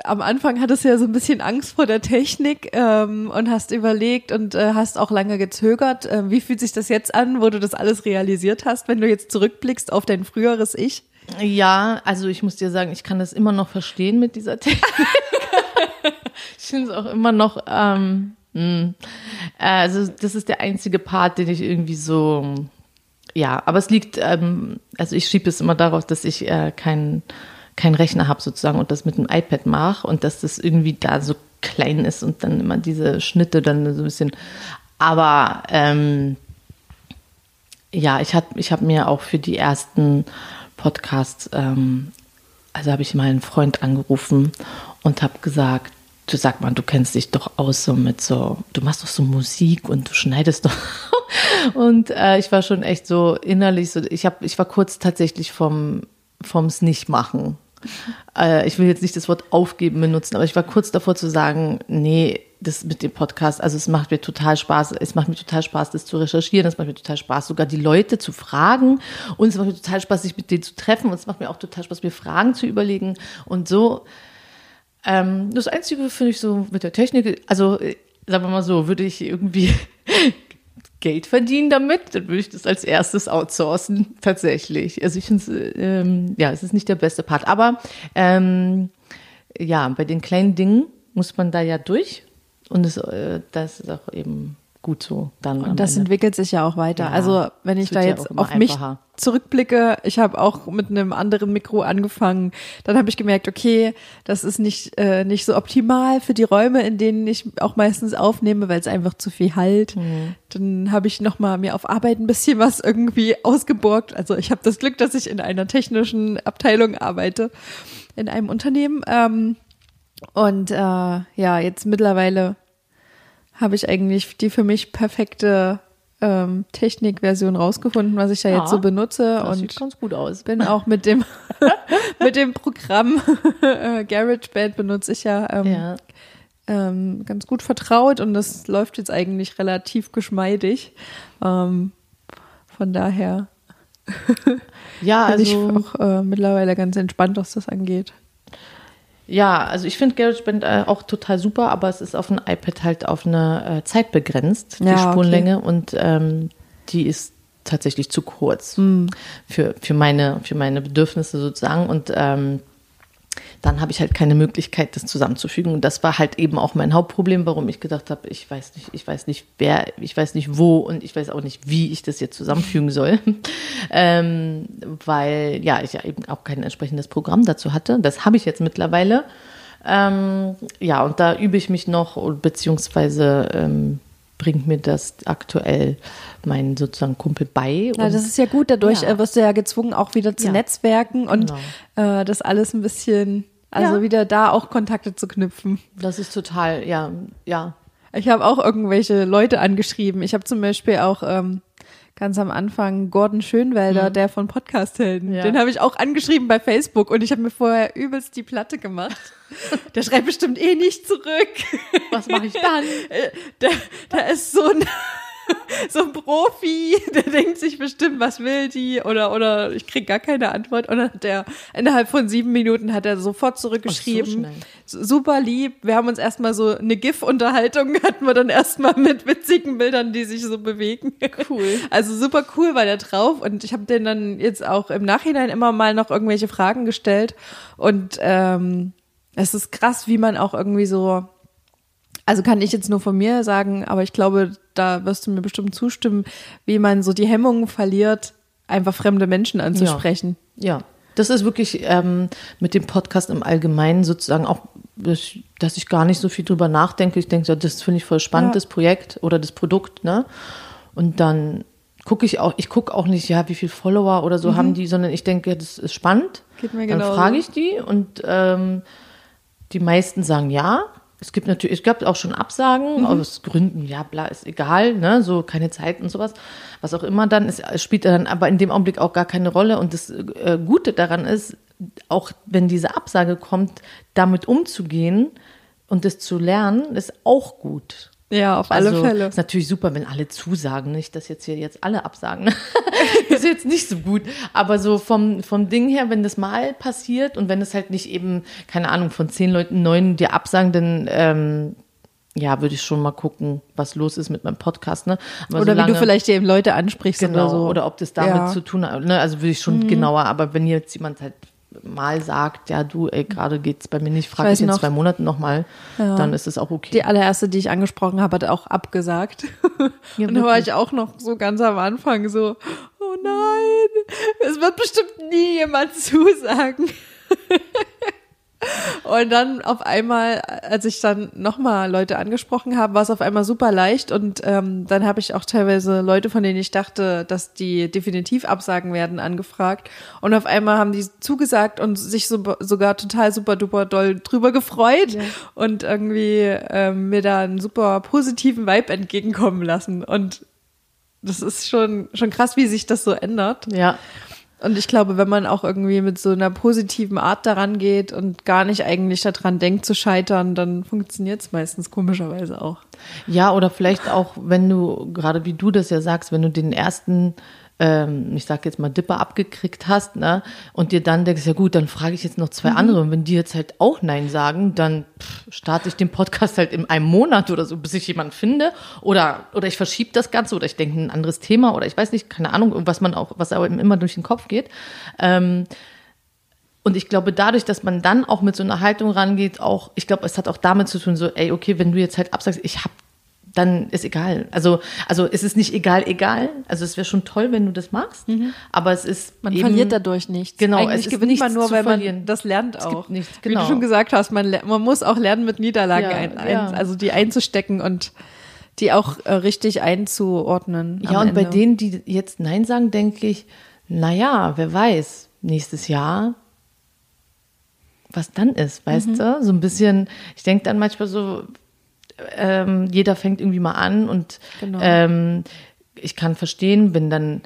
am Anfang hattest du ja so ein bisschen Angst vor der Technik ähm, und hast überlegt und äh, hast auch lange gezögert. Äh, wie fühlt sich das jetzt an, wo du das alles realisiert hast, wenn du jetzt zurückblickst auf dein früheres Ich?
Ja, also ich muss dir sagen, ich kann das immer noch verstehen mit dieser Technik. ich finde es auch immer noch, ähm, mh. Hm. also das ist der einzige Part, den ich irgendwie so, ja, aber es liegt, ähm, also ich schiebe es immer darauf, dass ich äh, keinen keinen Rechner habe sozusagen und das mit dem iPad mache und dass das irgendwie da so klein ist und dann immer diese Schnitte dann so ein bisschen. Aber ähm, ja, ich habe ich hab mir auch für die ersten Podcasts, ähm, also habe ich mal einen Freund angerufen und habe gesagt, du sag mal, du kennst dich doch aus so mit so, du machst doch so Musik und du schneidest doch. und äh, ich war schon echt so innerlich so, ich habe, ich war kurz tatsächlich vom vom's nicht machen äh, ich will jetzt nicht das Wort aufgeben benutzen, aber ich war kurz davor zu sagen, nee, das mit dem Podcast, also es macht mir total Spaß, es macht mir total Spaß, das zu recherchieren, es macht mir total Spaß, sogar die Leute zu fragen und es macht mir total Spaß, sich mit denen zu treffen und es macht mir auch total Spaß, mir Fragen zu überlegen und so. Ähm, das Einzige finde ich so mit der Technik, also äh, sagen wir mal so, würde ich irgendwie Geld verdienen damit, dann würde ich das als erstes outsourcen, tatsächlich. Also ich finde ähm, ja, es ist nicht der beste Part. Aber ähm, ja, bei den kleinen Dingen muss man da ja durch. Und es, äh, das ist auch eben gut so dann.
Und das Ende. entwickelt sich ja auch weiter. Ja, also wenn ich da jetzt auf mich zurückblicke, ich habe auch mit einem anderen Mikro angefangen, dann habe ich gemerkt, okay, das ist nicht, äh, nicht so optimal für die Räume, in denen ich auch meistens aufnehme, weil es einfach zu viel halt. Mhm. Dann habe ich nochmal mir auf Arbeit ein bisschen was irgendwie ausgeborgt. Also ich habe das Glück, dass ich in einer technischen Abteilung arbeite, in einem Unternehmen. Ähm, und äh, ja, jetzt mittlerweile habe ich eigentlich die für mich perfekte ähm, Technikversion rausgefunden, was ich da ja, jetzt so benutze.
Das
und
sieht ganz gut aus.
Bin auch mit dem mit dem Programm äh, GarageBand benutze ich ja, ähm, ja. Ähm, ganz gut vertraut und das läuft jetzt eigentlich relativ geschmeidig. Ähm, von daher
ja, also
bin ich also auch äh, mittlerweile ganz entspannt, was das angeht.
Ja, also ich finde GarageBand äh, auch total super, aber es ist auf dem iPad halt auf eine äh, Zeit begrenzt, die ja, Spurenlänge, okay. und ähm, die ist tatsächlich zu kurz mhm. für, für, meine, für meine Bedürfnisse sozusagen. Und ähm, dann habe ich halt keine Möglichkeit, das zusammenzufügen. Und das war halt eben auch mein Hauptproblem, warum ich gedacht habe, ich weiß nicht, ich weiß nicht wer, ich weiß nicht wo und ich weiß auch nicht, wie ich das jetzt zusammenfügen soll. ähm, weil ja, ich ja eben auch kein entsprechendes Programm dazu hatte. Das habe ich jetzt mittlerweile. Ähm, ja, und da übe ich mich noch, beziehungsweise ähm, bringt mir das aktuell mein sozusagen Kumpel bei.
ja, das ist ja gut, dadurch ja. Äh, wirst du ja gezwungen, auch wieder zu ja. netzwerken und genau. äh, das alles ein bisschen, also ja. wieder da auch Kontakte zu knüpfen.
Das ist total, ja, ja.
Ich habe auch irgendwelche Leute angeschrieben. Ich habe zum Beispiel auch ähm, ganz am Anfang Gordon Schönwälder, mhm. der von Podcasthelden. Ja. Den habe ich auch angeschrieben bei Facebook und ich habe mir vorher übelst die Platte gemacht. Der schreibt bestimmt eh nicht zurück.
Was mache ich dann?
Der, der ist so ein so ein Profi, der denkt sich bestimmt, was will die oder oder ich krieg gar keine Antwort und dann hat er innerhalb von sieben Minuten hat er sofort zurückgeschrieben.
Ach,
Super lieb. Wir haben uns erstmal so eine GIF-Unterhaltung hatten wir dann erstmal mit witzigen Bildern, die sich so bewegen.
Cool.
Also super cool war der drauf und ich habe den dann jetzt auch im Nachhinein immer mal noch irgendwelche Fragen gestellt und ähm, es ist krass, wie man auch irgendwie so also kann ich jetzt nur von mir sagen, aber ich glaube, da wirst du mir bestimmt zustimmen, wie man so die Hemmungen verliert, einfach fremde Menschen anzusprechen.
Ja, das ist wirklich ähm, mit dem Podcast im Allgemeinen sozusagen auch, dass ich gar nicht so viel drüber nachdenke. Ich denke, das finde ich voll spannend,
Ja.
das Projekt oder das Produkt, ne? Und dann gucke ich auch, ich gucke auch nicht, ja, wie viel Follower oder so haben die, sondern ich denke, das ist spannend.
Mhm. Geht mir
dann frage ich die und ähm, die meisten sagen ja. Es gibt natürlich, es gab auch schon Absagen
Mhm.
aus Gründen, ja, bla, ist egal, ne, so keine Zeit und sowas, was auch immer dann ist, es spielt dann aber in dem Augenblick auch gar keine Rolle und das äh, Gute daran ist, auch wenn diese Absage kommt, damit umzugehen und das zu lernen, ist auch gut.
Ja, auf alle
also,
Fälle.
Ist natürlich super, wenn alle zusagen, nicht, dass jetzt hier jetzt alle absagen. ne? ist jetzt nicht so gut. Aber so vom, vom Ding her, wenn das mal passiert und wenn es halt nicht eben, keine Ahnung, von zehn Leuten neun dir absagen, dann, ähm, ja, würde ich schon mal gucken, was los ist mit meinem Podcast, ne? Aber
Oder wie du
solange-
vielleicht eben Leute ansprichst
Genau,
oder so.
oder ob das damit
Ja. Mhm.
zu tun hat, ne? Also würde ich schon genauer, aber wenn jetzt jemand halt mal sagt, ja, du, ey, gerade geht's bei mir nicht, frag
weiß
ich in
noch-
zwei Monaten nochmal,
Ja.
dann ist es auch okay.
Die allererste, die ich angesprochen habe, hat auch abgesagt.
Ja,
und da war ich auch noch so ganz am Anfang so, oh nein, es wird bestimmt nie jemand zusagen. Und dann auf einmal, als ich dann nochmal Leute angesprochen habe, war es auf einmal super leicht und ähm, dann habe ich auch teilweise Leute, von denen ich dachte, dass die definitiv absagen werden, angefragt und auf einmal haben die zugesagt und sich so, sogar total super duper doll drüber gefreut und irgendwie ähm, mir da einen super positiven Vibe entgegenkommen lassen und das ist schon, schon krass, wie sich das so ändert.
ja.
Und ich glaube, wenn man auch irgendwie mit so einer positiven Art daran geht und gar nicht eigentlich daran denkt zu scheitern, dann funktioniert es meistens komischerweise auch.
Ja, oder vielleicht auch, wenn du, gerade wie du das ja sagst, wenn du den ersten, ähm, ich sag jetzt mal, Dipper abgekriegt hast, ne, und dir dann denkst, ja gut, dann frage ich jetzt noch zwei andere. Und wenn die jetzt halt auch Nein sagen, dann pff, starte ich den Podcast halt in einem Monat oder so, bis ich jemanden finde. Oder, oder ich verschiebe das Ganze oder ich denke ein anderes Thema oder ich weiß nicht, keine Ahnung, was man auch, was aber immer durch den Kopf geht. Ähm, und ich glaube, dadurch, dass man dann auch mit so einer Haltung rangeht, auch, ich glaube, es hat auch damit zu tun, so, ey, okay, wenn du jetzt halt absagst, ich hab, dann ist egal. Also, also es ist nicht egal, egal. Also es wäre schon toll, wenn du das machst, aber es ist
Mhm. Man
eben,
verliert dadurch nichts.
Genau,
Eigentlich
es ist
gewinnt man
nichts
nur,
zu
weil man
verlieren.
das lernt auch.
nichts,
Wie
genau.
du schon gesagt hast, man, man muss auch lernen, mit Niederlagen
Ja,
ein, ein,
ja.
also die einzustecken und die auch äh, richtig einzuordnen.
Ja, und bei
Ende.
denen, die jetzt Nein sagen, denke ich, naja, wer weiß, nächstes Jahr, was dann ist, weißt
Mhm.
du? So ein bisschen, ich denke dann manchmal so, ähm, jeder fängt irgendwie mal an und
Genau.
ähm, ich kann verstehen, wenn dann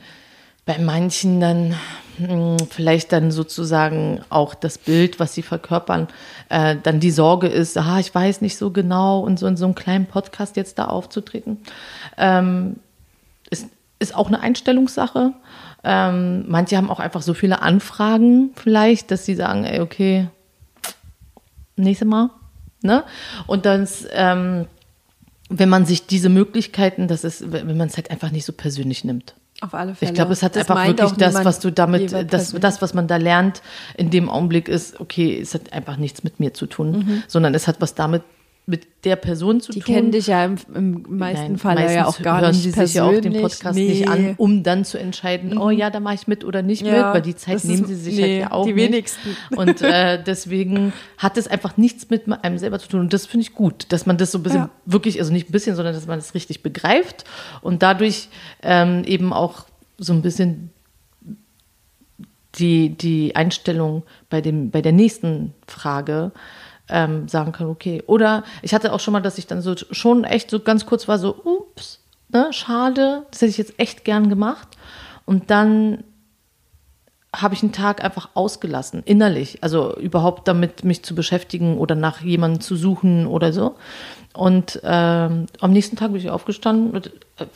bei manchen dann mh, vielleicht dann sozusagen auch das Bild, was sie verkörpern, äh, dann die Sorge ist, ah, ich weiß nicht so genau und so in so einem kleinen Podcast jetzt da aufzutreten. Ähm, ist, ist auch eine Einstellungssache. Ähm, manche haben auch einfach so viele Anfragen vielleicht, dass sie sagen, ey, okay, nächstes Mal. Ne? Und dann, ähm, wenn man sich diese Möglichkeiten, das ist, wenn man es halt einfach nicht so persönlich nimmt.
Auf alle Fälle.
Ich glaube, es hat
Das
einfach wirklich das, was du damit, das, das, was man da lernt, in dem Augenblick ist, okay, es hat einfach nichts mit mir zu tun, sondern es hat was damit mit der Person zu
Mhm. Die
tun.
kennen dich ja im, im meisten
Nein,
Fall ja auch gar
hören
nicht
sie
persönlich.
sich ja auch den Podcast nicht an,
Nee. Mhm.
um dann zu entscheiden, oh ja, da mache ich mit oder nicht mit,
Ja,
weil die Zeit nehmen
ist-
sie sich
nee,
halt ja auch
die
nicht.
wenigsten.
Und äh, deswegen hat es einfach nichts mit einem selber zu tun. Und das finde ich gut, dass man das so ein bisschen
Ja.
wirklich, also nicht ein bisschen, sondern dass man das richtig begreift und dadurch ähm, eben auch so ein bisschen die, die Einstellung bei, dem, bei der nächsten Frage ähm, sagen kann, okay. Oder ich hatte auch schon mal, dass ich dann so schon echt so ganz kurz war, so, ups, ne, schade, das hätte ich jetzt echt gern gemacht. Und dann habe ich einen Tag einfach ausgelassen, innerlich. Also überhaupt damit mich zu beschäftigen oder nach jemandem zu suchen oder so. Und ähm, am nächsten Tag bin ich aufgestanden mit, äh,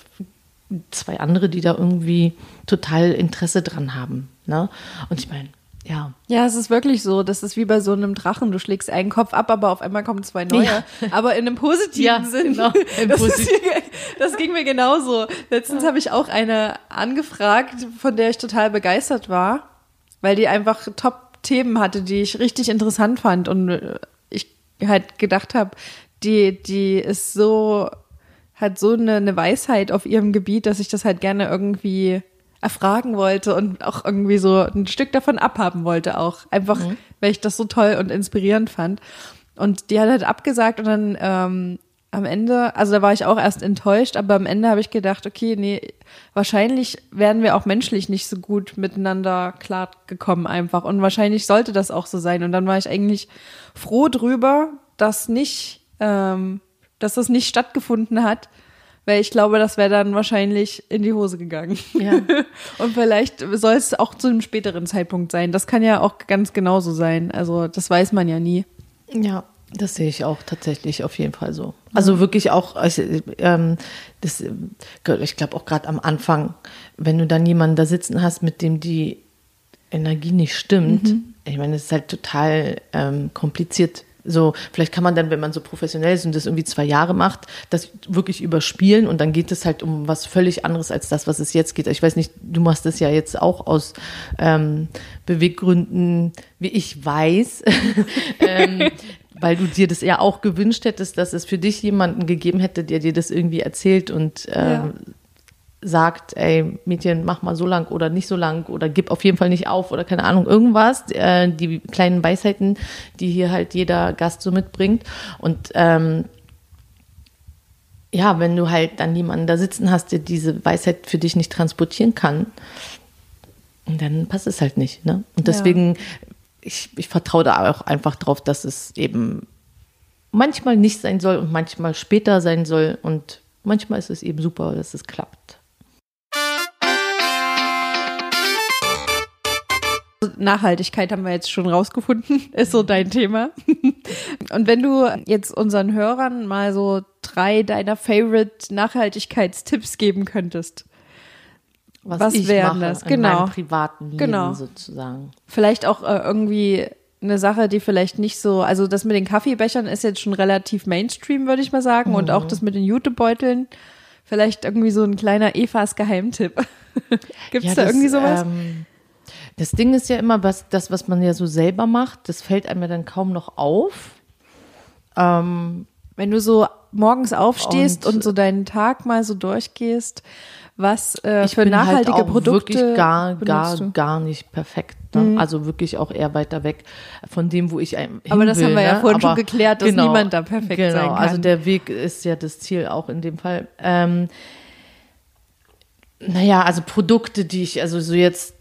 zwei andere, die da irgendwie total Interesse dran haben. Ne? Und ich meine, ja.
Ja, es ist wirklich so. Das ist wie bei so einem Drachen. Du schlägst einen Kopf ab, aber auf einmal kommen zwei neue.
Ja.
Aber in einem positiven
Ja,
Sinn.
genau, im
das,
Posit-
das ging mir genauso. Letztens habe ich auch eine angefragt, von der ich total begeistert war, weil die einfach Top-Themen hatte, die ich richtig interessant fand und äh, ich halt gedacht habe, die, die ist so, hat so eine, eine Weisheit auf ihrem Gebiet, dass ich das halt gerne irgendwie erfragen wollte und auch irgendwie so ein Stück davon abhaben wollte auch. Einfach, weil ich das so toll und inspirierend fand. Und die hat halt abgesagt und dann ähm, am Ende, also da war ich auch erst enttäuscht, aber am Ende habe ich gedacht, okay, nee, wahrscheinlich werden wir auch menschlich nicht so gut miteinander klargekommen einfach. Und wahrscheinlich sollte das auch so sein. Und dann war ich eigentlich froh drüber, dass nicht, ähm, dass das nicht stattgefunden hat, weil ich glaube, das wäre dann wahrscheinlich in die Hose gegangen.
Ja.
Und vielleicht soll es auch zu einem späteren Zeitpunkt sein. Das kann ja auch ganz genauso sein. Also das weiß man ja nie.
Ja, das sehe ich auch tatsächlich auf jeden Fall so. Also wirklich auch, also, ähm, das, ähm, ich glaube auch gerade am Anfang, wenn du dann jemanden da sitzen hast, mit dem die Energie nicht stimmt, ich meine, es ist halt total ähm, kompliziert. So, vielleicht kann man dann, wenn man so professionell ist und das irgendwie zwei Jahre macht, das wirklich überspielen und dann geht es halt um was völlig anderes als das, was es jetzt geht. Ich weiß nicht, du machst das ja jetzt auch aus ähm, Beweggründen, wie ich weiß, ähm, weil du dir das ja auch gewünscht hättest, dass es für dich jemanden gegeben hätte, der dir das irgendwie erzählt und ähm,
Ja.
Sagt, ey, Mädchen, mach mal so lang oder nicht so lang oder gib auf jeden Fall nicht auf oder keine Ahnung, irgendwas. Äh, die kleinen Weisheiten, die hier halt jeder Gast so mitbringt. Und ähm, ja, wenn du halt dann jemanden da sitzen hast, der diese Weisheit für dich nicht transportieren kann, dann passt es halt nicht. Ne? Und
Ja.
deswegen, ich, ich vertraue da auch einfach drauf, dass es eben manchmal nicht sein soll und manchmal später sein soll. Und manchmal ist es eben super, dass es klappt.
Nachhaltigkeit haben wir jetzt schon rausgefunden, ist so dein Thema. Und wenn du jetzt unseren Hörern mal so drei deiner Favorite Nachhaltigkeitstipps geben könntest,
Was,
Was
ich
wären
mache
das?
in
Genau.
meinem privaten Leben
Genau.
sozusagen.
vielleicht auch äh, irgendwie eine Sache, die vielleicht nicht so, also das mit den Kaffeebechern ist jetzt schon relativ Mainstream, würde ich mal sagen, und auch das mit den Jutebeuteln, vielleicht irgendwie so ein kleiner Evas Geheimtipp. Gibt es
Ja,
da
das,
irgendwie sowas?
Ähm, das Ding ist ja immer, was, das, was man ja so selber macht, das fällt einem ja dann kaum noch auf. Ähm,
Wenn du so morgens aufstehst und,
Und-
so deinen Tag mal so durchgehst, was äh,
ich
für
bin
nachhaltige
halt auch
Produkte
wirklich gar, gar,
du? Mhm.
gar nicht perfekt. Ne? Also wirklich auch eher weiter weg von dem, wo ich ein- hin
Aber das
will,
haben wir ja
ne?
vorhin schon
Aber
geklärt, dass niemand da perfekt
genau,
sein kann.
Also der Weg ist ja das Ziel auch in dem Fall. Ähm, naja, also Produkte, die ich, also so jetzt,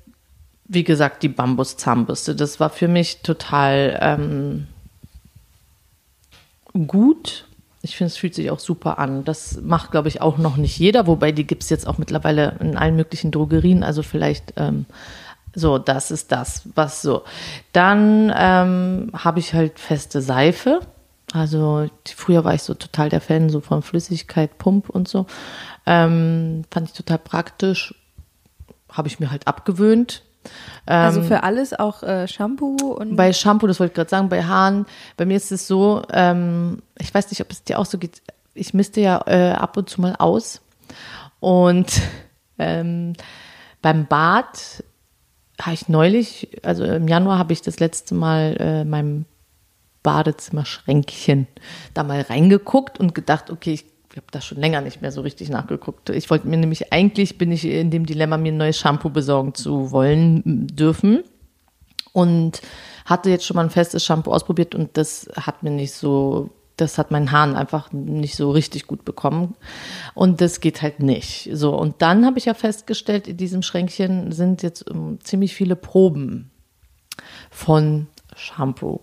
wie gesagt, die Bambus-Zahnbürste, das war für mich total ähm, gut. Ich finde, es fühlt sich auch super an. Das macht, glaube ich, auch noch nicht jeder, wobei die gibt es jetzt auch mittlerweile in allen möglichen Drogerien. Also vielleicht ähm, so, das ist das, was so. Dann ähm, habe ich halt feste Seife. Also früher war ich so total der Fan so von Flüssigkeit, Pump und so. Ähm, fand ich total praktisch. Habe ich mir halt abgewöhnt.
Also für alles auch äh, Shampoo und
Bei Shampoo, das wollte ich gerade sagen, bei Haaren, bei mir ist es so, ähm, ich weiß nicht, ob es dir auch so geht, ich misste ja äh, ab und zu mal aus. Und ähm, beim Bad habe ich neulich, also im Januar habe ich das letzte Mal äh, meinem Badezimmerschränkchen da mal reingeguckt und gedacht, okay, ich habe da schon länger nicht mehr so richtig nachgeguckt. Ich wollte mir nämlich, eigentlich bin ich in dem Dilemma, mir ein neues Shampoo besorgen zu wollen dürfen und hatte jetzt schon mal ein festes Shampoo ausprobiert und das hat mir nicht so, das hat meinen Haaren einfach nicht so richtig gut bekommen und das geht halt nicht. So und dann habe ich ja festgestellt, in diesem Schränkchen sind jetzt ähm, ziemlich viele Proben von Shampoo.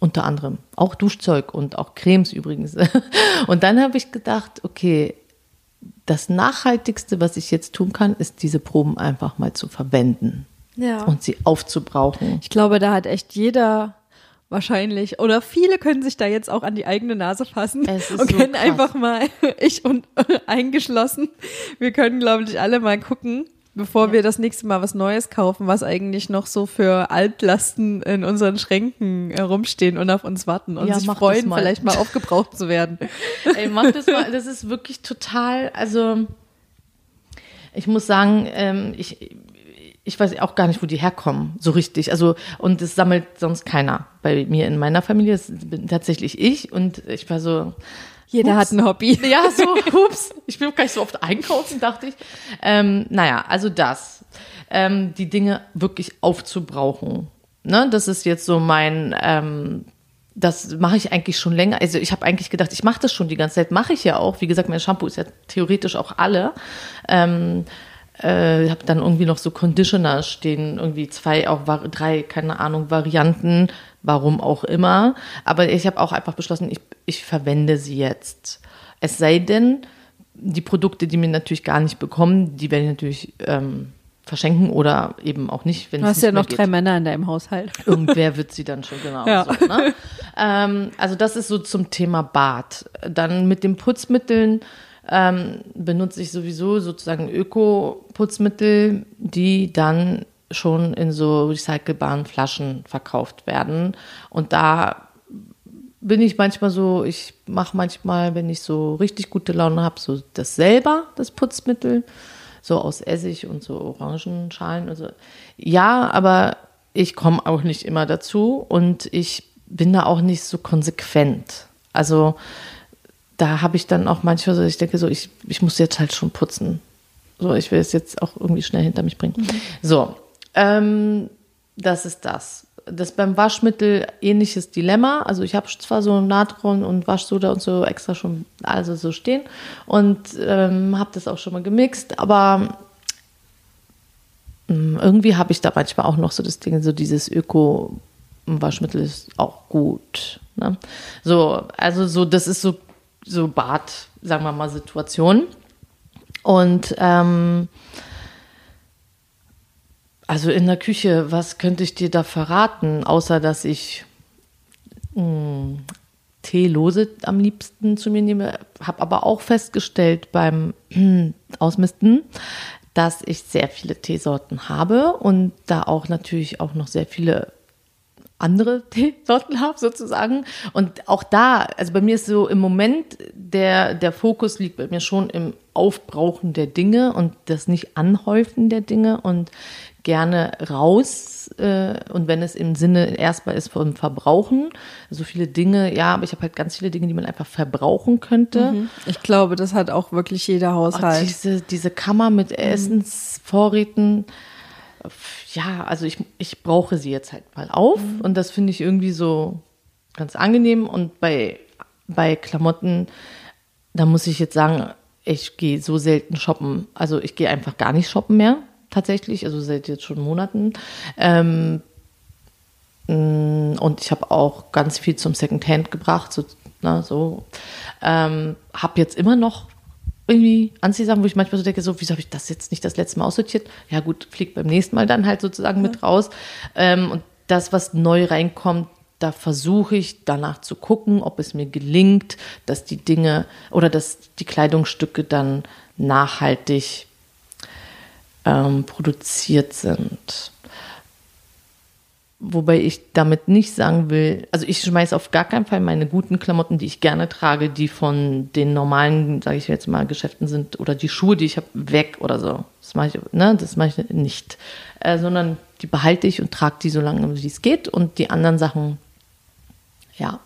Unter anderem auch Duschzeug und auch Cremes übrigens. Und dann habe ich gedacht, okay, das Nachhaltigste, was ich jetzt tun kann, ist diese Proben einfach mal zu verwenden
ja.
und sie aufzubrauchen.
Ich glaube, da hat echt jeder wahrscheinlich. Oder viele können sich da jetzt auch an die eigene Nase fassen und
so
können
krass.
einfach mal, ich und eingeschlossen, wir können, glaube ich, alle mal gucken, bevor wir das nächste Mal was Neues kaufen, was eigentlich noch so für Altlasten in unseren Schränken äh, rumstehen und auf uns warten und
Ja,
sich
das
freuen,
mal.
vielleicht mal aufgebraucht zu werden.
Ey, mach das mal. Das ist wirklich total, also ich muss sagen, ähm, ich, ich weiß auch gar nicht, wo die herkommen, so richtig. Also, und es sammelt sonst keiner. Bei mir in meiner Familie es bin tatsächlich ich und ich war so,
Jeder
Ups.
hat ein Hobby.
ja, so, hups, ich will auch gar nicht so oft einkaufen, dachte ich. Ähm, naja, also das. Ähm, die Dinge wirklich aufzubrauchen. Ne, das ist jetzt so mein, ähm, das mache ich eigentlich schon länger. Also ich habe eigentlich gedacht, ich mache das schon die ganze Zeit, mache ich ja auch. Wie gesagt, mein Shampoo ist ja theoretisch auch alle. Ähm, äh, habe dann irgendwie noch so Conditioner stehen, irgendwie zwei, auch drei, keine Ahnung, Varianten, warum auch immer. Aber ich habe auch einfach beschlossen, ich, ich verwende sie jetzt. Es sei denn, die Produkte, die mir natürlich gar nicht bekommen, die werde ich natürlich ähm, verschenken oder eben auch nicht, wenn
Du hast ja noch
geht.
drei Männer in deinem Haushalt.
Irgendwer wird sie dann schon genau
Ja.
so. Ne? ähm, also das ist so zum Thema Bad. Dann mit den Putzmitteln ähm, benutze ich sowieso sozusagen Öko-Putzmittel, die dann schon in so recycelbaren Flaschen verkauft werden. Und da bin ich manchmal so, ich mache manchmal, wenn ich so richtig gute Laune habe, so das selber, das Putzmittel, so aus Essig und so Orangenschalen und so. Ja, aber ich komme auch nicht immer dazu und ich bin da auch nicht so konsequent. Also da habe ich dann auch manchmal so, ich denke so, ich, ich muss jetzt halt schon putzen. So, ich will es jetzt auch irgendwie schnell hinter mich bringen. So, ähm, das ist das. Das beim Waschmittel ähnliches Dilemma. Also ich habe zwar so Natron und Waschsoda und so extra schon also so stehen und ähm, habe das auch schon mal gemixt, aber mh, irgendwie habe ich da manchmal auch noch so das Ding, so dieses Öko-Waschmittel ist auch gut. Ne? So, also so, das ist so, so Bad, sagen wir mal, Situation. Und ähm, also in der Küche, was könnte ich dir da verraten, außer dass ich mh, Teelose am liebsten zu mir nehme, habe aber auch festgestellt beim Ausmisten, dass ich sehr viele Teesorten habe und da auch natürlich auch noch sehr viele andere Teesorten habe sozusagen. Und auch da, also bei mir ist so im Moment der, der Fokus liegt bei mir schon im Aufbrauchen der Dinge und das nicht Anhäufen der Dinge und gerne raus. Äh, und wenn es im Sinne erstmal ist vom Verbrauchen, so viele Dinge, ja, aber ich habe halt ganz viele Dinge, die man einfach verbrauchen könnte.
Ich glaube, das hat auch wirklich jeder
Oh,
Haushalt.
diese, diese Kammer mit Essensvorräten, ja, also ich, ich brauche sie jetzt halt mal auf. Und das finde ich irgendwie so ganz angenehm. Und bei, bei Klamotten, da muss ich jetzt sagen, ich gehe so selten shoppen, also ich gehe einfach gar nicht shoppen mehr, tatsächlich, also seit jetzt schon Monaten. Ähm, mh, und ich habe auch ganz viel zum Secondhand gebracht, so, na, so. Ähm, habe jetzt immer noch irgendwie Anziehsachen, wo ich manchmal so denke, so, wieso habe ich das jetzt nicht das letzte Mal aussortiert? Ja gut, fliegt beim nächsten Mal dann halt sozusagen mit raus. Ähm, und das, was neu reinkommt, da versuche ich danach zu gucken, ob es mir gelingt, dass die Dinge oder dass die Kleidungsstücke dann nachhaltig ähm, produziert sind. Wobei ich damit nicht sagen will, also ich schmeiße auf gar keinen Fall meine guten Klamotten, die ich gerne trage, die von den normalen, sage ich jetzt mal, Geschäften sind oder die Schuhe, die ich habe, weg oder so. Das mache ich, ne, das mache ich nicht. Äh, sondern die behalte ich und trage die so lange, wie es geht. Und die anderen Sachen, ja.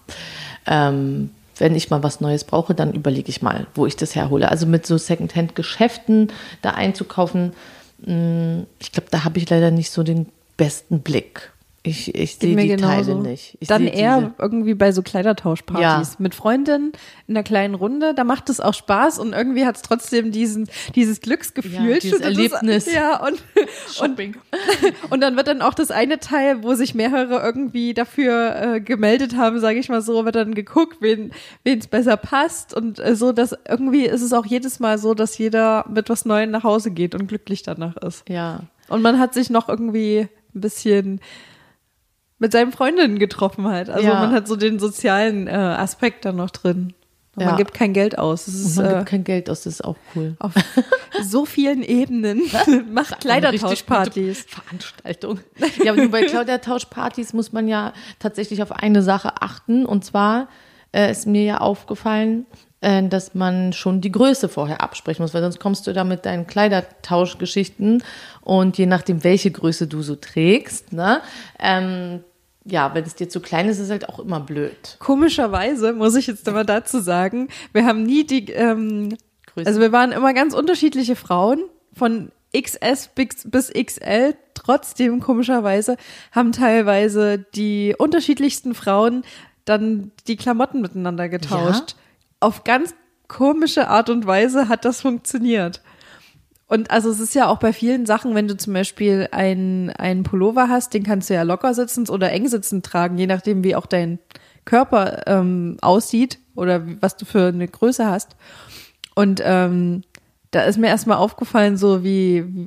Ähm, wenn ich mal was Neues brauche, dann überlege ich mal, wo ich das herhole. Also mit so Secondhand-Geschäften da einzukaufen, mh, ich glaube, da habe ich leider nicht so den besten Blick. Ich, ich sehe die
mir
Teile
genauso.
nicht. Ich
Dann eher
diese-
irgendwie bei so Kleidertauschpartys
Ja.
mit Freundinnen in einer kleinen Runde. Da macht es auch Spaß und irgendwie hat es trotzdem diesen, dieses Glücksgefühl.
Ja, dieses
Das-
Erlebnis.
Ja, und, und,
Shopping.
und dann wird dann auch das eine Teil, wo sich mehrere irgendwie dafür äh, gemeldet haben, sage ich mal so, wird dann geguckt, wen es besser passt und äh, so, dass irgendwie ist es auch jedes Mal so, dass jeder mit was Neuem nach Hause geht und glücklich danach ist.
Ja.
Und man hat sich noch irgendwie ein bisschen mit seinen Freundinnen getroffen hat. Also
Ja.
man hat so den sozialen äh, Aspekt da noch drin. Und
Ja.
Man gibt kein Geld aus. Ist
man
äh,
gibt kein Geld aus, das ist auch cool.
auf so vielen Ebenen. Macht Kleidertauschpartys.
Veranstaltung. Ja, aber nur bei Kleidertauschpartys muss man ja tatsächlich auf eine Sache achten. Und zwar äh, ist mir ja aufgefallen, äh, dass man schon die Größe vorher absprechen muss, weil sonst kommst du da mit deinen Kleidertauschgeschichten und je nachdem, welche Größe du so trägst, ne, ähm, ja, wenn es dir zu klein ist, ist es halt auch immer blöd.
Komischerweise muss ich jetzt aber dazu sagen, wir haben nie die, ähm,
Größen.
also wir waren immer ganz unterschiedliche Frauen von XS bis bis XL. Trotzdem komischerweise haben teilweise die unterschiedlichsten Frauen dann die Klamotten miteinander getauscht. Auf ganz komische Art und Weise hat das funktioniert. Und also es ist ja auch bei vielen Sachen, wenn du zum Beispiel einen, einen Pullover hast, den kannst du ja locker sitzend oder eng sitzend tragen, je nachdem, wie auch dein Körper ähm, aussieht oder was du für eine Größe hast. Und ähm, da ist mir erstmal aufgefallen, so wie,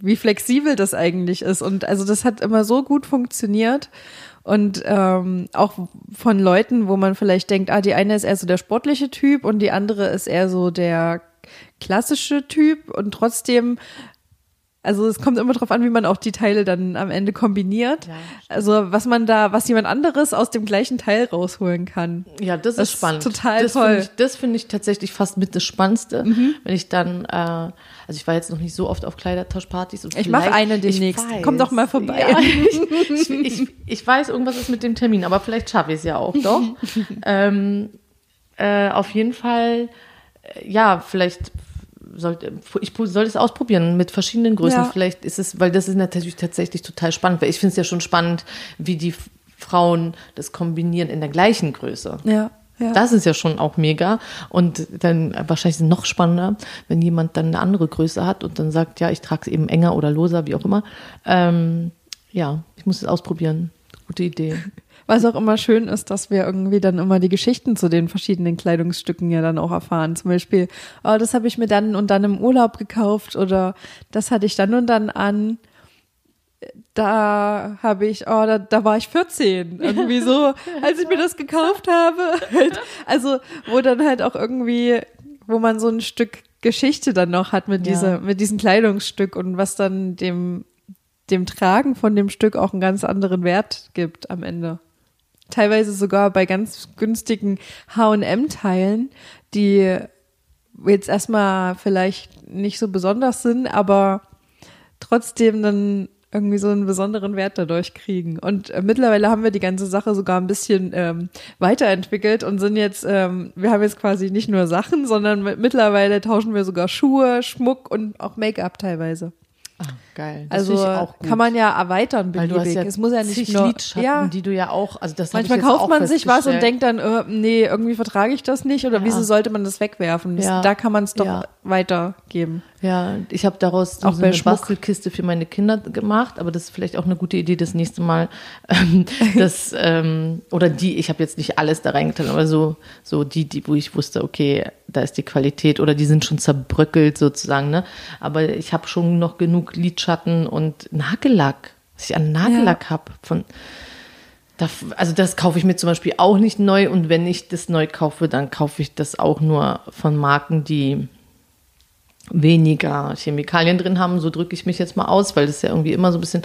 wie flexibel das eigentlich ist. Und also das hat immer so gut funktioniert. Und ähm, auch von Leuten, wo man vielleicht denkt, ah, die eine ist eher so der sportliche Typ und die andere ist eher so der klassische Typ. Und trotzdem, also es kommt immer drauf an, wie man auch die Teile dann am Ende kombiniert.
Ja,
also was man da, was jemand anderes aus dem gleichen Teil rausholen kann.
Ja, das,
Das
ist spannend.
total
das
toll. Mhm.
Find ich, das finde ich tatsächlich fast mit das Spannendste, wenn ich dann, äh, also ich war jetzt noch nicht so oft auf Kleidertauschpartys. Und
Ich mach
vielleicht-
eine demnächst.
Weiß.
Komm doch mal vorbei.
Ja, ich, ich, ich, weiß, irgendwas ist mit dem Termin, aber vielleicht schaffe ich es ja auch doch. ähm, äh, auf jeden Fall, ja, vielleicht sollte ich soll es ausprobieren mit verschiedenen Größen.
Ja.
Vielleicht ist es, weil das ist natürlich tatsächlich total spannend, weil ich finde es ja schon spannend, wie die Frauen das kombinieren in der gleichen Größe.
Ja, ja.
Das ist ja schon auch mega. Und dann wahrscheinlich ist es noch spannender, wenn jemand dann eine andere Größe hat und dann sagt, ja, ich trage es eben enger oder loser, wie auch immer. Ähm, ja, ich muss es ausprobieren. Gute Idee.
Was auch immer schön ist, dass wir irgendwie dann immer die Geschichten zu den verschiedenen Kleidungsstücken ja dann auch erfahren. Zum Beispiel, oh, das habe ich mir dann und dann im Urlaub gekauft oder das hatte ich dann und dann an. Da habe ich, oh, da, da war ich 14, irgendwie so, als ich mir das gekauft habe. Halt, Also, wo dann halt auch irgendwie, wo man so ein Stück Geschichte dann noch hat mit
Ja.
dieser, mit diesem Kleidungsstück und was dann dem, dem Tragen von dem Stück auch einen ganz anderen Wert gibt am Ende teilweise sogar bei ganz günstigen H&M-Teilen, die jetzt erstmal vielleicht nicht so besonders sind, aber trotzdem dann irgendwie so einen besonderen Wert dadurch kriegen. Und äh, mittlerweile haben wir die ganze Sache sogar ein bisschen ähm, weiterentwickelt und sind jetzt, ähm, wir haben jetzt quasi nicht nur Sachen, sondern mit, mittlerweile tauschen wir sogar Schuhe, Schmuck und auch Make-up teilweise.
Ah, geil. Das
Also
auch gut.
kann man ja erweitern
weil
beliebig.
du hast ja
es muss ja nicht nur
Lidschatten,
ja.
die du ja auch, also das
Manchmal kauft man sich was und denkt dann, äh, nee, irgendwie vertrage ich das nicht oder
Ja.
wieso sollte man das wegwerfen?
Ja.
Da kann man es doch
Ja.
weitergeben.
Ja, ich habe daraus
Auch
so eine
Schmuck.
Bastelkiste für meine Kinder gemacht, aber das ist vielleicht auch eine gute Idee das nächste Mal. Ähm, das, ähm, oder die, ich habe jetzt nicht alles da reingetan, aber so, so die, die, wo ich wusste, okay, da ist die Qualität oder die sind schon zerbröckelt sozusagen, ne? Aber ich habe schon noch genug Lidschatten und Nagellack, was ich an Nagellack hab von da, also das kaufe ich mir zum Beispiel auch nicht neu und wenn ich das neu kaufe, dann kaufe ich das auch nur von Marken, die weniger Chemikalien drin haben, so drücke ich mich jetzt mal aus, weil das ist ja irgendwie immer so ein bisschen,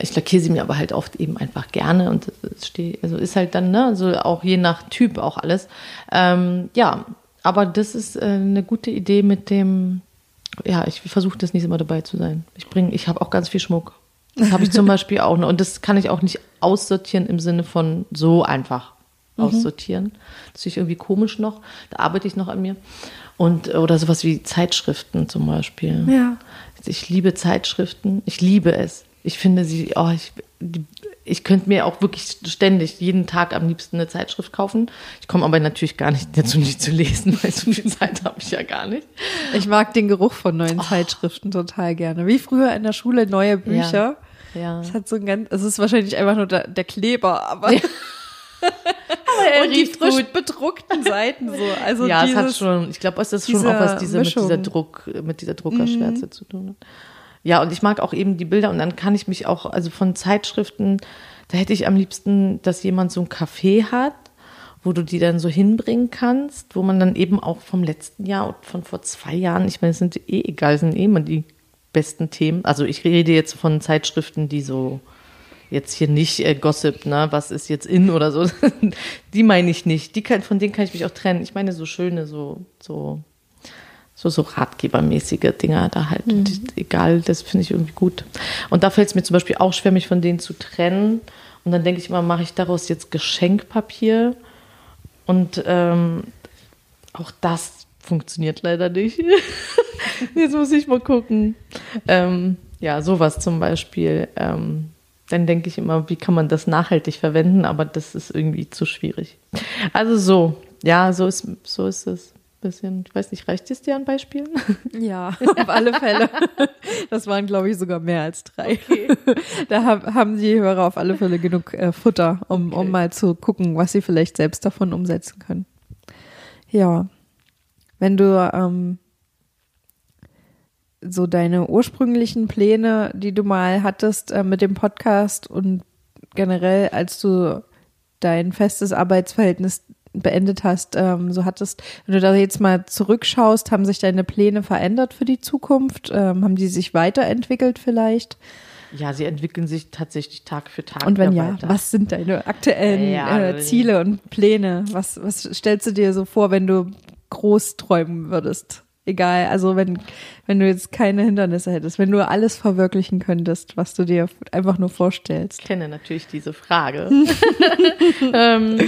ich lackiere sie mir aber halt oft eben einfach gerne und es steht, also ist halt dann, ne, also auch je nach Typ auch alles. Ähm, ja, aber das ist äh, eine gute Idee mit dem, ja, ich versuche das nicht immer dabei zu sein. Ich bringe, ich habe auch ganz viel Schmuck. Das habe ich zum Beispiel auch noch und das kann ich auch nicht aussortieren im Sinne von so einfach aussortieren. Das ich irgendwie komisch noch. Da arbeite ich noch an mir. Und, oder sowas wie Zeitschriften zum Beispiel.
Ja.
Ich liebe Zeitschriften. Ich liebe es. Ich finde sie, oh, ich, ich könnte mir auch wirklich ständig jeden Tag am liebsten eine Zeitschrift kaufen. Ich komme aber natürlich gar nicht dazu, die zu lesen, weil so viel Zeit habe ich ja gar nicht.
Ich mag den Geruch von neuen Zeitschriften total gerne. Wie früher in der Schule neue Bücher.
Ja.
Es hat so ein ganz, es ist wahrscheinlich einfach nur der, der Kleber, aber
er
und die frisch
gut.
bedruckten Seiten so. Also
ja, es
dieses,
hat schon, ich glaube, es ist schon auch was diese, mit dieser. Druck, mit dieser Druckerschwärze zu tun hat. Ja, und ich mag auch eben die Bilder und dann kann ich mich auch, also von Zeitschriften Da hätte ich am liebsten, dass jemand so ein Café hat, wo du die dann so hinbringen kannst, wo man dann eben auch vom letzten Jahr und von vor zwei Jahren, ich meine, es sind eh egal, es sind eh immer die besten Themen. Also ich rede jetzt von Zeitschriften, die so jetzt hier nicht äh, Gossip, ne, was ist jetzt in oder so. die meine ich nicht. Die kann, von denen kann ich mich auch trennen. Ich meine so schöne, so, so, so, so ratgebermäßige Dinger da halt. Mhm. Egal, das finde ich irgendwie gut. Und da fällt es mir zum Beispiel auch schwer, mich von denen zu trennen. Und dann denke ich immer, mache ich daraus jetzt Geschenkpapier? Und ähm, auch das funktioniert leider nicht. jetzt muss ich mal gucken. Ähm, ja, sowas zum Beispiel. Ähm, dann denke ich immer, wie kann man das nachhaltig verwenden, aber das ist irgendwie zu schwierig. Also so, ja, so ist, so ist es. Bisschen, ich weiß nicht, reicht es dir an Beispielen?
Ja, auf alle Fälle. Das waren, glaube ich, sogar mehr als drei. Okay. Da haben die Hörer auf alle Fälle genug äh, Futter, um, okay. um mal zu gucken, was sie vielleicht selbst davon umsetzen können. Ja, wenn du ähm, so deine ursprünglichen Pläne, die du mal hattest äh, mit dem Podcast und generell, als du dein festes Arbeitsverhältnis beendet hast, ähm, so hattest, wenn du da jetzt mal zurückschaust, haben sich deine Pläne verändert für die Zukunft? Ähm, haben die sich weiterentwickelt vielleicht?
Ja, sie entwickeln sich tatsächlich Tag für Tag.
Und wenn ja, weiter. was sind deine aktuellen ja, äh, Ziele und Pläne? Was, was stellst du dir so vor, wenn du groß träumen würdest? Egal, also wenn, wenn du jetzt keine Hindernisse hättest, wenn du alles verwirklichen könntest, was du dir einfach nur vorstellst.
Ich kenne natürlich diese Frage. ähm,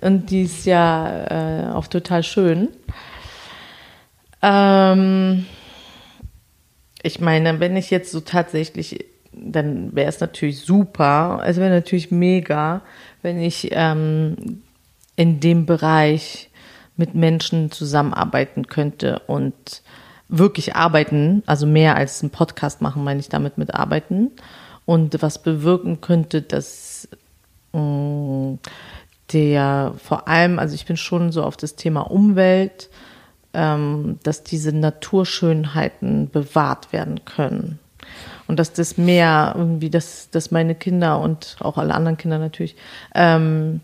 und die ist ja äh, auch total schön. Ähm, ich meine, wenn ich jetzt so tatsächlich, dann wäre es natürlich super, es wäre natürlich mega, wenn ich ähm, in dem Bereich mit Menschen zusammenarbeiten könnte und wirklich arbeiten, also mehr als einen Podcast machen, meine ich damit mit arbeiten und was bewirken könnte, dass mh, mm, der vor allem, also ich bin schon so auf das Thema Umwelt, ähm, dass diese Naturschönheiten bewahrt werden können. Und dass das mehr irgendwie, dass, dass meine Kinder und auch alle anderen Kinder natürlich ähm,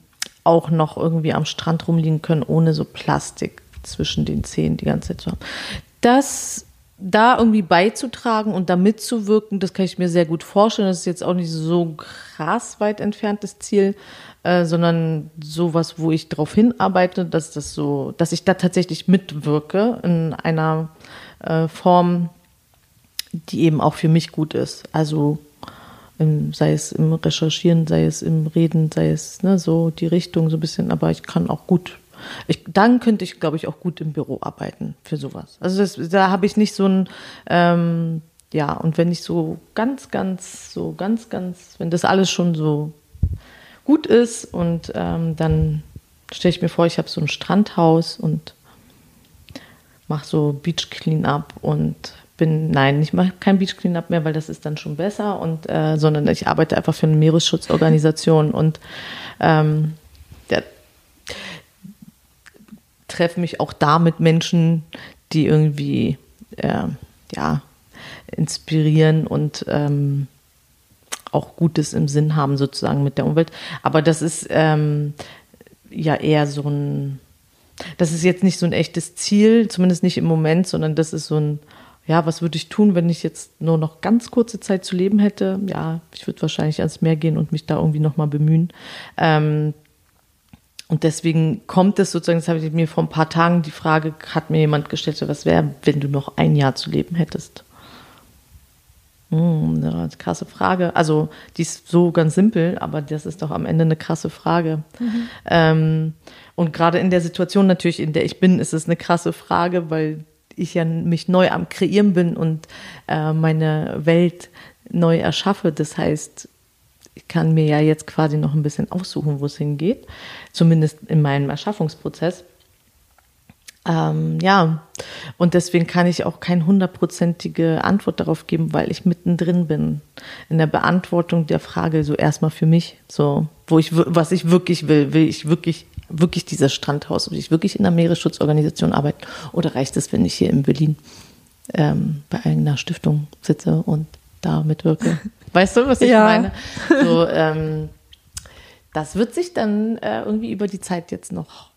auch noch irgendwie am Strand rumliegen können, ohne so Plastik zwischen den Zähnen die ganze Zeit zu haben. Das da irgendwie beizutragen und da mitzuwirken, das kann ich mir sehr gut vorstellen. Das ist jetzt auch nicht so krass weit entferntes Ziel, äh, sondern sowas, wo ich darauf hinarbeite, dass das so, dass ich da tatsächlich mitwirke in einer äh, Form, die eben auch für mich gut ist. Also sei es im Recherchieren, sei es im Reden, sei es ne, so die Richtung so ein bisschen, aber ich kann auch gut. Ich, dann könnte ich, glaube ich, auch gut im Büro arbeiten für sowas. Also das, da habe ich nicht so ein, ähm, ja, und wenn ich so ganz, ganz, so ganz, ganz, wenn das alles schon so gut ist und ähm, dann stelle ich mir vor, ich habe so ein Strandhaus und mache so Beach Cleanup und bin, nein, ich mache kein Beach Cleanup mehr, weil das ist dann schon besser und äh, sondern ich arbeite einfach für eine Meeresschutzorganisation und ähm, der, treffe mich auch da mit Menschen, die irgendwie äh, ja inspirieren und ähm, auch Gutes im Sinn haben sozusagen mit der Umwelt. Aber das ist ähm, ja eher so ein, das ist jetzt nicht so ein echtes Ziel, zumindest nicht im Moment, sondern das ist so ein ja, was würde ich tun, wenn ich jetzt nur noch ganz kurze Zeit zu leben hätte? Ja, ich würde wahrscheinlich ans Meer gehen und mich da irgendwie nochmal bemühen. Ähm, und deswegen kommt es sozusagen, das habe ich mir vor ein paar Tagen die Frage, hat mir jemand gestellt, was wäre, wenn du noch ein Jahr zu leben hättest? Hm, eine krasse Frage. Also, die ist so ganz simpel, aber das ist doch am Ende eine krasse Frage. Mhm. Ähm, und gerade in der Situation natürlich, in der ich bin, ist es eine krasse Frage, weil ich ja mich neu am Kreieren bin und äh, meine Welt neu erschaffe. Das heißt, ich kann mir ja jetzt quasi noch ein bisschen aussuchen, wo es hingeht, zumindest in meinem Erschaffungsprozess. Ähm, ja, und deswegen kann ich auch keine hundertprozentige Antwort darauf geben, weil ich mittendrin bin in der Beantwortung der Frage so erstmal für mich, so wo ich was ich wirklich will, will ich wirklich wirklich dieses Strandhaus? Will ich wirklich in einer Meeresschutzorganisation arbeiten? Oder reicht es, wenn ich hier in Berlin ähm, bei einer Stiftung sitze und da mitwirke? Weißt du, was ich ja. meine? So, ähm, das wird sich dann äh, irgendwie über die Zeit jetzt noch.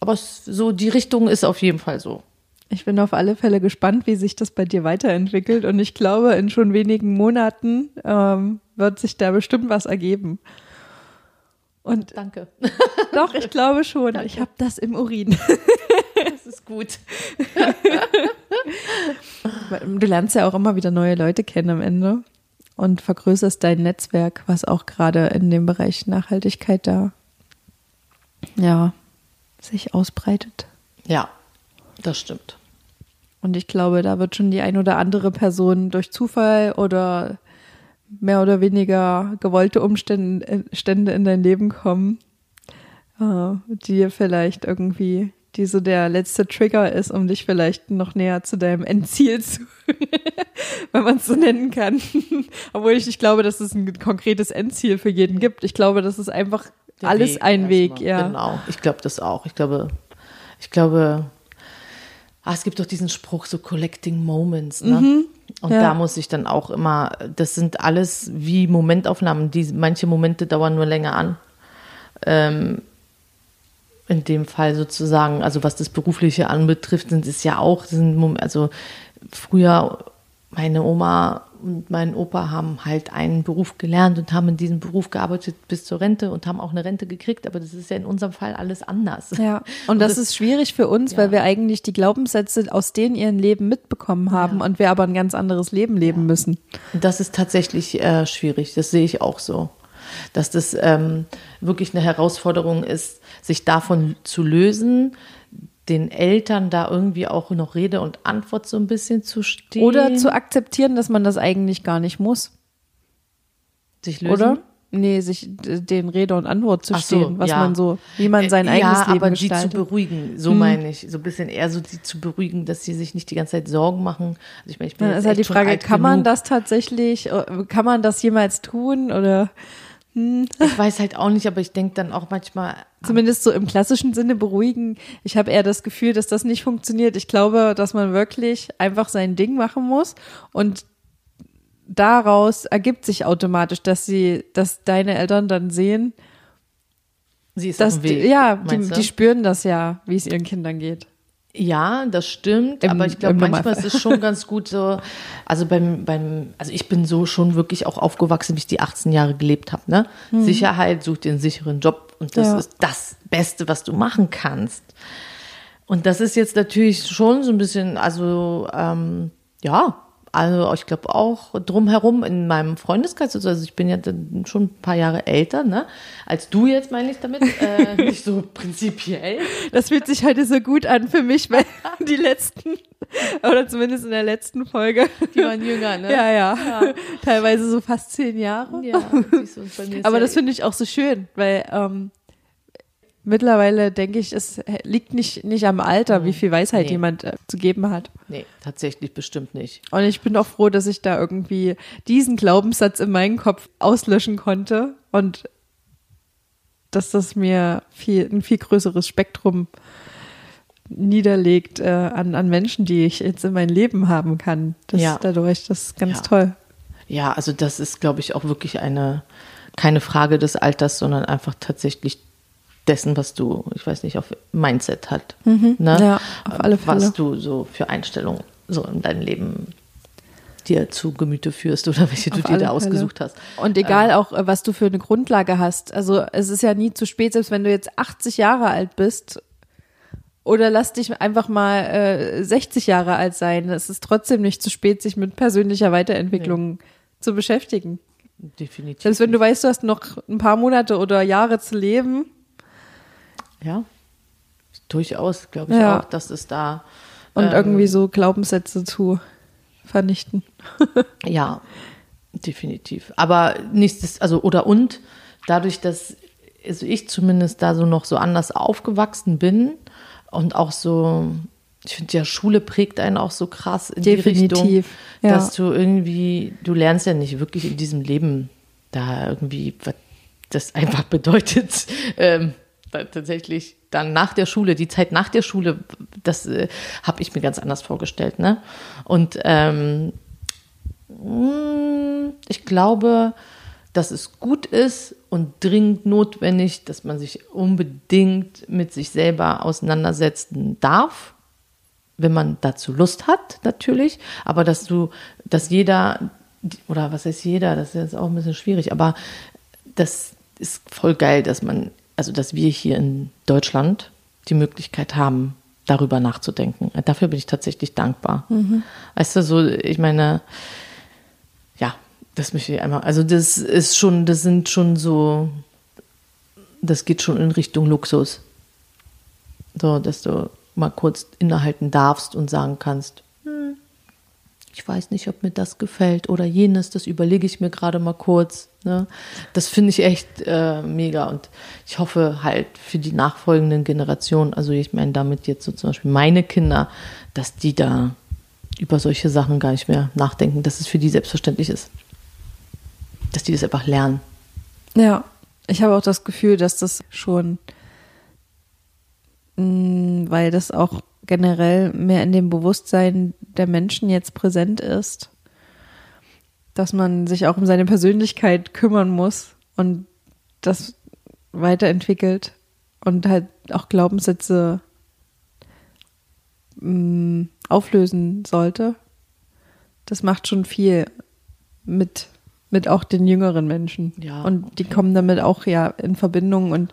Aber es, so die Richtung ist auf jeden Fall so.
Ich bin auf alle Fälle gespannt, wie sich das bei dir weiterentwickelt. Und ich glaube, in schon wenigen Monaten ähm, wird sich da bestimmt was ergeben. Und
Danke.
doch, ich glaube schon. Ich habe das im Urin.
Das ist gut.
Du lernst ja auch immer wieder neue Leute kennen am Ende und vergrößerst dein Netzwerk, was auch gerade in dem Bereich Nachhaltigkeit da ja sich ausbreitet.
Ja, das stimmt.
Und ich glaube, da wird schon die ein oder andere Person durch Zufall oder mehr oder weniger gewollte Umstände Stände in dein Leben kommen, äh, die dir vielleicht irgendwie, die so der letzte Trigger ist, um dich vielleicht noch näher zu deinem Endziel zu, wenn man es so nennen kann. Obwohl ich nicht glaube, dass es ein konkretes Endziel für jeden gibt. Ich glaube, das ist einfach
Der
alles
Weg
ein Weg, ja.
Genau, ich glaube das auch. Ich glaube, ich glaube, ah, es gibt doch diesen Spruch, so collecting moments, ne? Und
Mhm. ja.
da muss ich dann auch immer, das sind alles wie Momentaufnahmen, die manche Momente dauern nur länger an. Ähm, in dem Fall sozusagen, also was das Berufliche anbetrifft, sind es ja auch, sind, also früher meine Oma und mein Opa haben halt einen Beruf gelernt und haben in diesem Beruf gearbeitet bis zur Rente und haben auch eine Rente gekriegt, aber das ist ja in unserem Fall alles anders.
Ja, und das, ist schwierig für uns,
Ja.
weil wir eigentlich die Glaubenssätze aus denen ihren Leben mitbekommen haben und wir aber ein ganz anderes Leben leben müssen.
Das ist tatsächlich äh, schwierig, das sehe ich auch so. Dass das ähm, wirklich eine Herausforderung ist, sich davon zu lösen, den Eltern da irgendwie auch noch Rede und Antwort so ein bisschen zu stehen.
Oder zu akzeptieren, dass man das eigentlich gar nicht muss,
sich lösen.
oder? Nee, sich den Rede und Antwort zu
Ach so,
stehen, was
ja.
man so, wie man sein
Äh,
eigenes
ja,
Leben
aber die
gestaltet.
zu beruhigen, so meine ich. So ein bisschen eher so die zu beruhigen, dass sie sich nicht die ganze Zeit Sorgen machen. Also ich meine, ich bin
Dann
jetzt
ist halt die Frage, kann man
genug.
das tatsächlich, äh, kann man das jemals tun oder
Ich weiß halt auch nicht, aber ich denke dann auch manchmal,
zumindest so im klassischen Sinne beruhigen. Ich habe eher das Gefühl, dass das nicht funktioniert. Ich glaube, dass man wirklich einfach sein Ding machen muss und daraus ergibt sich automatisch, dass sie, dass deine Eltern dann sehen,
sie ist
dass
auf dem Weg.
die, ja, die, die spüren das ja, wie es ihren Kindern geht.
Ja, das stimmt,
Im-
aber ich glaube, manchmal ist es schon ganz gut so, also beim, beim, also ich bin so schon wirklich auch aufgewachsen, wie ich die 18 Jahre gelebt habe, ne? Sicherheit, such dir einen sicheren Job und das.
Ja.
ist das Beste, was du machen kannst. Und das ist jetzt natürlich schon so ein bisschen, also, ähm, ja, also ich glaube auch drumherum in meinem Freundeskreis, also ich bin ja schon ein paar Jahre älter, ne? Als du jetzt meine ich damit, äh, nicht so prinzipiell.
Das fühlt sich heute so gut an für mich, weil die letzten, oder zumindest in der letzten Folge.
Die waren jünger, ne?
Ja, ja. Teilweise so fast zehn Jahre.
Ja, du,
Aber
ja
das finde ich auch so schön, weil ähm, mittlerweile denke ich, es liegt nicht, nicht am Alter, wie viel Weisheit
Nee.
jemand äh, zu geben hat.
Nee, tatsächlich bestimmt nicht.
Und ich bin auch froh, dass ich da irgendwie diesen Glaubenssatz in meinem Kopf auslöschen konnte und dass das mir viel, ein viel größeres Spektrum niederlegt äh, an, an Menschen, die ich jetzt in mein Leben haben kann. Das
Ja.
dadurch, das ist ganz
Ja.
toll.
Ja, also das ist, glaube ich, auch wirklich eine, keine Frage des Alters, sondern einfach tatsächlich dessen, was du, ich weiß nicht, auf Mindset hat. Ne?
Ja, auf alle Fälle.
Was du so für Einstellungen so in deinem Leben dir zu Gemüte führst oder welche du
Auf
dir
alle
da
Fälle.
ausgesucht hast.
Und egal auch, äh, was du für eine Grundlage hast. Also es ist ja nie zu spät, selbst wenn du jetzt 80 Jahre alt bist oder lass dich einfach mal äh, 60 Jahre alt sein. Es ist trotzdem nicht zu spät, sich mit persönlicher Weiterentwicklung zu beschäftigen.
Definitiv.
Selbst wenn du weißt, du hast noch ein paar Monate oder Jahre zu leben.
Ja, durchaus, glaube ich
Ja.
auch, dass es da
Und
ähm,
irgendwie so Glaubenssätze zu vernichten.
Ja, definitiv. Aber nichts, also oder und dadurch, dass also ich zumindest da so noch so anders aufgewachsen bin und auch so, ich finde ja, Schule prägt einen auch so krass in die Richtung,
Definitiv, ja.
dass du irgendwie, du lernst ja nicht wirklich in diesem Leben da irgendwie, was das einfach bedeutet, ähm, tatsächlich dann nach der Schule, die Zeit nach der Schule, das äh, habe ich mir ganz anders vorgestellt, ne? Und ähm, mh, ich glaube, dass es gut ist und dringend notwendig, dass man sich unbedingt mit sich selber auseinandersetzen darf, wenn man dazu Lust hat, natürlich, aber dass du, dass jeder, oder was heißt jeder, das ist jetzt auch ein bisschen schwierig, aber das ist voll geil, dass man, also dass wir hier in Deutschland die Möglichkeit haben, darüber nachzudenken. Dafür bin ich tatsächlich dankbar. Mhm. Weißt du, so, ich meine, ja, das möchte ich einmal, also das ist schon, das sind schon so, das geht schon in Richtung Luxus. So, dass du mal kurz innehalten darfst und sagen kannst, ich weiß nicht, ob mir das gefällt oder jenes, das überlege ich mir gerade mal kurz. Ne? Das finde ich echt äh, mega und ich hoffe halt für die nachfolgenden Generationen, also ich meine damit jetzt so zum Beispiel meine Kinder, dass die da über solche Sachen gar nicht mehr nachdenken, dass es für die selbstverständlich ist. Dass die das einfach lernen.
Ja, ich habe auch das Gefühl, dass das schon, mh, mm, weil das auch generell mehr in dem Bewusstsein der Menschen jetzt präsent ist, dass man sich auch um seine Persönlichkeit kümmern muss und das weiterentwickelt und halt auch Glaubenssätze mh, mm, auflösen sollte. Das macht schon viel mit, mit auch den jüngeren Menschen.
Ja,
und die kommen damit auch ja in Verbindung und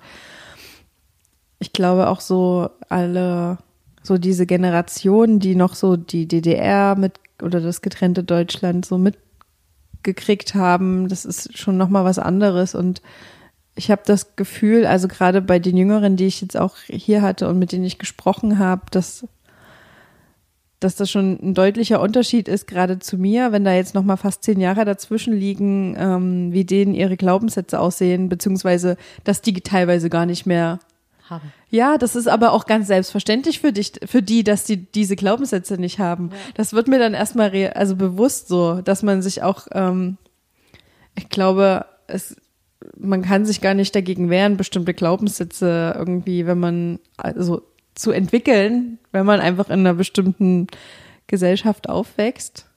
ich glaube auch so alle so diese Generation, die noch so die DDR mit oder das getrennte Deutschland so mitgekriegt haben, das ist schon noch mal was anderes und ich habe das Gefühl, also gerade bei den Jüngeren, die ich jetzt auch hier hatte und mit denen ich gesprochen habe, dass dass das schon ein deutlicher Unterschied ist, gerade zu mir, wenn da jetzt noch mal fast zehn Jahre dazwischen liegen, ähm, wie denen ihre Glaubenssätze aussehen, beziehungsweise dass die teilweise gar nicht mehr haben. Ja, das ist aber auch ganz selbstverständlich für dich, für die, dass die diese Glaubenssätze nicht haben. Ja. Das wird mir dann erstmal also bewusst so, dass man sich auch, ähm, ich glaube, es, man kann sich gar nicht dagegen wehren, bestimmte Glaubenssätze irgendwie, wenn man, also zu entwickeln, wenn man einfach in einer bestimmten Gesellschaft aufwächst.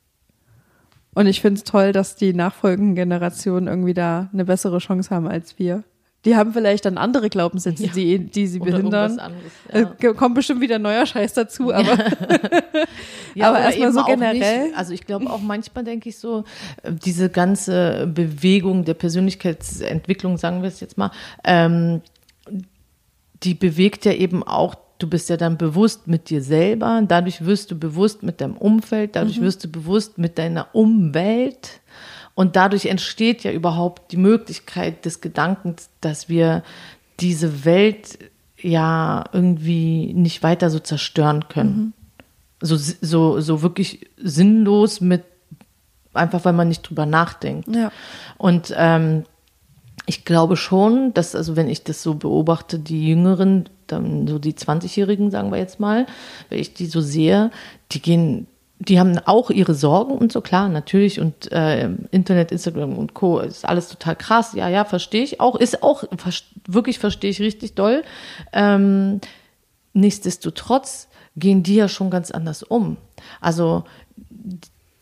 Und ich finde es toll, dass die nachfolgenden Generationen irgendwie da eine bessere Chance haben als wir. Die haben vielleicht dann andere Glaubenssätze, ja. die, die sie Oder behindern. Anderes, ja. äh, kommt bestimmt wieder neuer Scheiß dazu, aber,
ja, aber erstmal so generell. Nicht, also ich glaube auch manchmal denke ich so, äh, diese ganze Bewegung der Persönlichkeitsentwicklung, sagen wir es jetzt mal, ähm, die bewegt ja eben auch du bist ja dann bewusst mit dir selber, dadurch wirst du bewusst mit deinem Umfeld, dadurch mhm. wirst du bewusst mit deiner Umwelt. Und dadurch entsteht ja überhaupt die Möglichkeit des Gedankens, dass wir diese Welt ja irgendwie nicht weiter so zerstören können. Mhm. So, so, so wirklich sinnlos mit, einfach weil man nicht drüber nachdenkt.
Ja.
Und ähm, ich glaube schon, dass, also wenn ich das so beobachte, die Jüngeren, dann so die 20-Jährigen, sagen wir jetzt mal, wenn ich die so sehe, die gehen die haben auch ihre Sorgen und so, klar, natürlich. Und äh, Internet, Instagram und Co. ist alles total krass. Ja, ja, verstehe ich auch. Ist auch, wirklich verstehe ich richtig doll. Ähm, nichtsdestotrotz gehen die ja schon ganz anders um. Also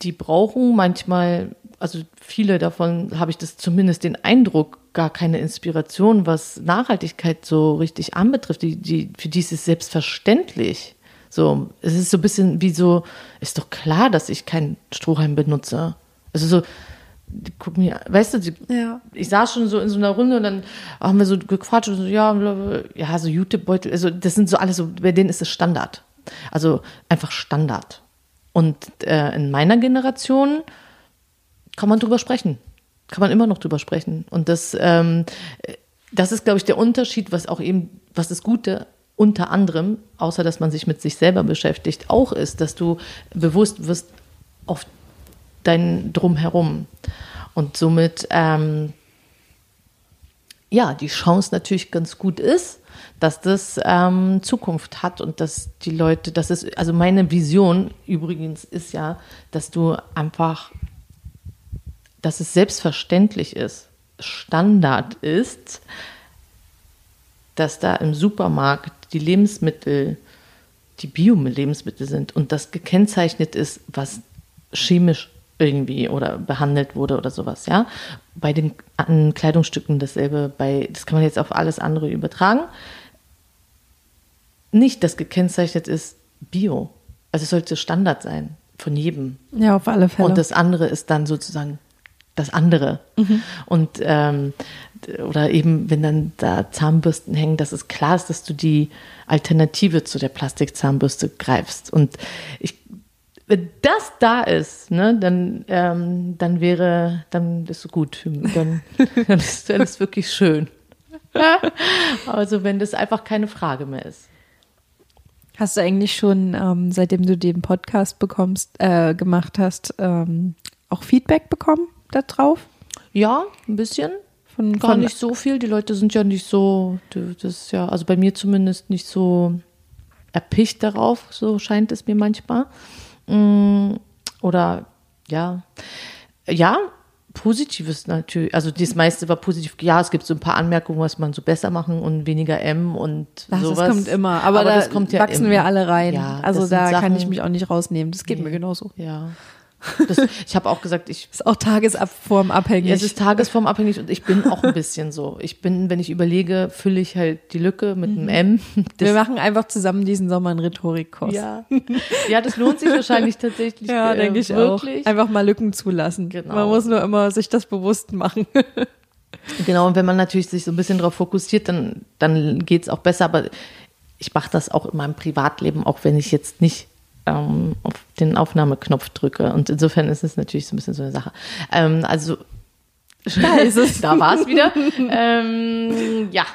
die brauchen manchmal, also viele davon habe ich das zumindest den Eindruck, gar keine Inspiration, was Nachhaltigkeit so richtig anbetrifft. Die, die, für die ist es selbstverständlich. So, es ist so ein bisschen wie so, ist doch klar, dass ich keinen Strohhalm benutze. Also so, guck mir, weißt du, die, ja. ich saß schon so in so einer Runde und dann haben wir so gequatscht und so, ja, ja, so YouTube-Beutel, also das sind so alles so, bei denen ist es Standard. Also einfach Standard. Und äh, in meiner Generation kann man drüber sprechen. Kann man immer noch drüber sprechen. Und das, ähm, das ist, glaube ich, der Unterschied, was auch eben, was das Gute unter anderem, außer dass man sich mit sich selber beschäftigt, auch ist, dass du bewusst wirst auf dein Drumherum. Und somit, ähm, ja, die Chance natürlich ganz gut ist, dass das ähm, Zukunft hat und dass die Leute, das ist, also meine Vision übrigens ist ja, dass du einfach, dass es selbstverständlich ist, Standard ist, dass da im Supermarkt die Lebensmittel, die Bio-Lebensmittel sind und das gekennzeichnet ist, was chemisch irgendwie oder behandelt wurde oder sowas, ja. Bei den Kleidungsstücken dasselbe, bei, das kann man jetzt auf alles andere übertragen. Nicht, dass gekennzeichnet ist Bio. Also es sollte Standard sein von jedem.
Ja, auf alle Fälle.
Und das andere ist dann sozusagen das andere. Und ähm, oder eben, wenn dann da Zahnbürsten hängen, dass es klar ist, dass du die Alternative zu der Plastikzahnbürste greifst. Und ich, wenn das da ist, ne, dann, ähm, dann wäre, dann ist es gut. Dann, dann ist ist wirklich schön. Also wenn das einfach keine Frage mehr ist.
Hast du eigentlich schon, ähm, seitdem du den Podcast bekommst, äh, gemacht hast, ähm, auch Feedback bekommen darauf?
Ja, ein bisschen.
Von,
Gar
von-
nicht so viel. Die Leute sind ja nicht so, das ist ja, also bei mir zumindest nicht so erpicht darauf, so scheint es mir manchmal. Mm, Oder ja, ja, Positives natürlich. Also das meiste war positiv. Ja, es gibt so ein paar Anmerkungen, was man so besser machen und weniger M und
Ach,
sowas.
das kommt immer. Aber, da
das kommt ja
wachsen
immer.
wir alle rein.
Ja,
also da kann
Sachen-
ich mich auch nicht rausnehmen. Das geht mir genauso.
Ja. Das, ich habe auch gesagt, ich
Ist auch tagesformabhängig.
Es ist tagesformabhängig und ich bin auch ein bisschen so. Ich bin, wenn ich überlege, fülle ich halt die Lücke mit einem M.
wir
Das,
machen einfach zusammen diesen Sommer einen Rhetorikkurs.
ja. ja, das lohnt sich wahrscheinlich tatsächlich.
Ja,
äh,
denke ich
wirklich.
auch. Einfach mal Lücken zulassen.
Genau.
Man muss nur immer sich das bewusst machen.
Genau, und wenn man natürlich sich so ein bisschen darauf fokussiert, dann, dann geht es auch besser. Aber ich mache das auch in meinem Privatleben, auch wenn ich jetzt nicht ähm, auf den Aufnahmeknopf drücke. Und insofern ist es natürlich so ein bisschen so eine Sache. Ähm, also
Da ist es.
da war es wieder. ähm, ja,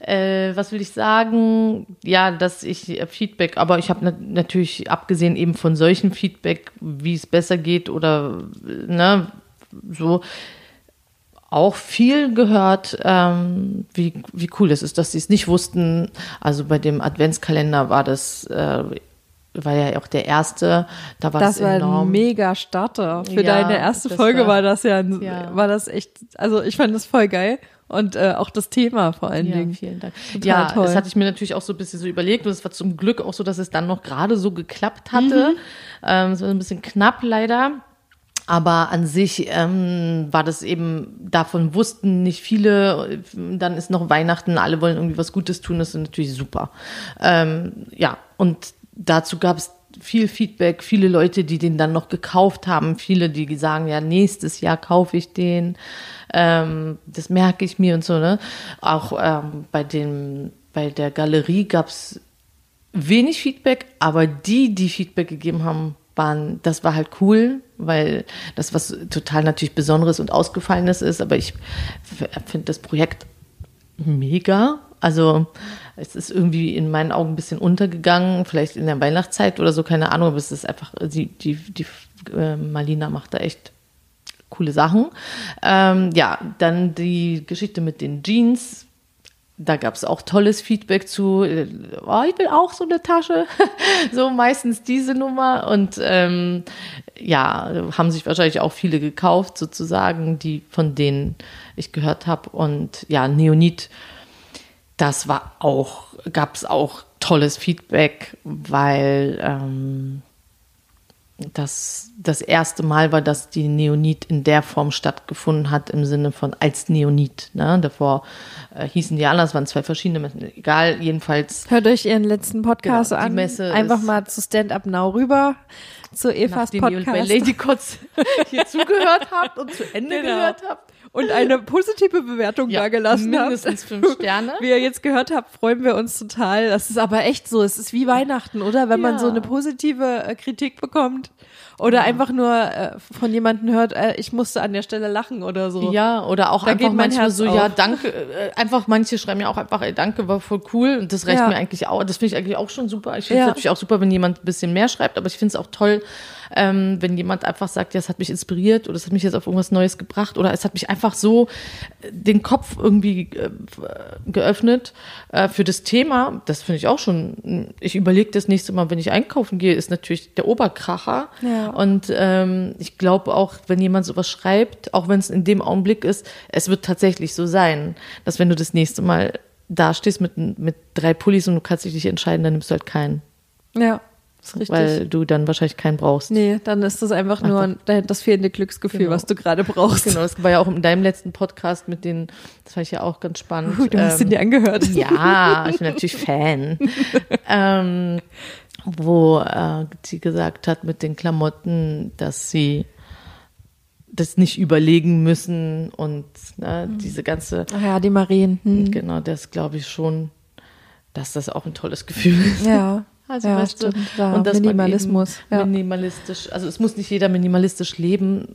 äh, was will ich sagen? Ja, dass ich Feedback, aber ich habe na natürlich abgesehen eben von solchen Feedback, wie es besser geht oder ne, so auch viel gehört, ähm, wie, wie cool es ist, dass sie es nicht wussten. Also bei dem Adventskalender war das, äh, war ja auch der erste, da war das,
Das war ein mega Starter. Für
Ja,
deine erste Folge
war-
war, das ja, ein,
Ja.
war das echt, also ich fand das voll geil. Und äh, auch das Thema vor allen
Ja,
Dingen.
vielen Dank.
Total
ja,
toll.
das hatte ich mir natürlich auch so ein bisschen so überlegt und es war zum Glück auch so, dass es dann noch gerade so geklappt hatte.
Mhm.
Ähm, es war ein bisschen knapp leider. Aber an sich ähm, war das eben, davon wussten nicht viele. Dann ist noch Weihnachten, alle wollen irgendwie was Gutes tun, das ist natürlich super. Ähm, ja, und dazu gab es viel Feedback, viele Leute, die den dann noch gekauft haben, viele, die sagen, ja, nächstes Jahr kaufe ich den. Ähm, das merke ich mir und so, ne? Auch ähm, bei dem, bei der Galerie gab es wenig Feedback, aber die, die Feedback gegeben haben, waren, das war halt cool, weil das was total natürlich Besonderes und Ausgefallenes ist, aber ich finde das Projekt mega. Also es ist irgendwie in meinen Augen ein bisschen untergegangen, vielleicht in der Weihnachtszeit oder so, keine Ahnung, aber es ist einfach, die, die, die äh, Malina macht da echt coole Sachen. Ähm, ja, dann die Geschichte mit den Jeans. Da gab es auch tolles Feedback zu. äh, Oh, ich will auch so eine Tasche. so meistens diese Nummer. Und ähm, ja, haben sich wahrscheinlich auch viele gekauft, sozusagen, die von denen ich gehört habe. Und ja, Neonit, das war auch, gab es auch tolles Feedback, weil ähm, das das erste Mal war, dass die Neonit in der Form stattgefunden hat, im Sinne von als Neonit. Ne? Davor äh, hießen die anders, waren zwei verschiedene Messen. Egal, jedenfalls
Hört euch ihren letzten Podcast
Genau, die
an.
Messe
Einfach mal zu Stand Up Now rüber, zu Evas
nachdem ihr bei
Podcast.
Lady Kotz hier zugehört habt und zu Ende
Genau.
gehört habt.
Und eine positive Bewertung
Ja,
da gelassen
mindestens
habt.
fünf Sterne.
Wie ihr jetzt gehört habt, freuen wir uns total. Das ist aber echt so. Es ist wie Weihnachten, oder? Wenn man
Ja.
so eine positive äh, Kritik bekommt oder einfach nur äh, von jemandem hört, äh, ich musste an der Stelle lachen oder so.
Ja, oder auch
Da
einfach manchmal
Herz
so, ja,
auf.
danke, äh, einfach manche schreiben ja auch einfach, ey, danke, war voll cool und das reicht
Ja.
mir eigentlich auch, das finde ich eigentlich auch schon super. Ich finde es
Ja.
natürlich auch super, wenn jemand ein bisschen mehr schreibt, aber ich finde es auch toll, ähm, wenn jemand einfach sagt, ja, es hat mich inspiriert oder es hat mich jetzt auf irgendwas Neues gebracht oder es hat mich einfach so äh, den Kopf irgendwie äh, geöffnet äh, für das Thema. Das finde ich auch schon, ich überlege das nächste Mal, wenn ich einkaufen gehe, ist natürlich der Oberkracher
Ja.
und ähm, ich glaube auch, wenn jemand sowas schreibt, auch wenn es in dem Augenblick ist, es wird tatsächlich so sein, dass wenn du das nächste Mal da stehst mit, mit drei Pullis und du kannst dich nicht entscheiden, dann nimmst du halt keinen.
Ja, richtig.
weil du dann wahrscheinlich keinen brauchst.
Nee, dann ist das einfach nur ein- das fehlende Glücksgefühl,
Genau.
was du gerade brauchst.
Genau, das war ja auch in deinem letzten Podcast mit den, das fand ich ja auch ganz spannend.
Du hast ihn
ähm,
dir angehört.
Ja, ich bin natürlich Fan. ähm, wo äh, sie gesagt hat mit den Klamotten, dass sie das nicht überlegen müssen und ne, diese ganze,
Ach ja, die Marien. Hm.
genau, das glaube ich schon, dass das auch ein tolles Gefühl ist.
Ja,
Also,
ja
weißt du,
stimmt. Ja,
und man
Minimalismus. Ja.
Minimalistisch, also es muss nicht jeder minimalistisch leben,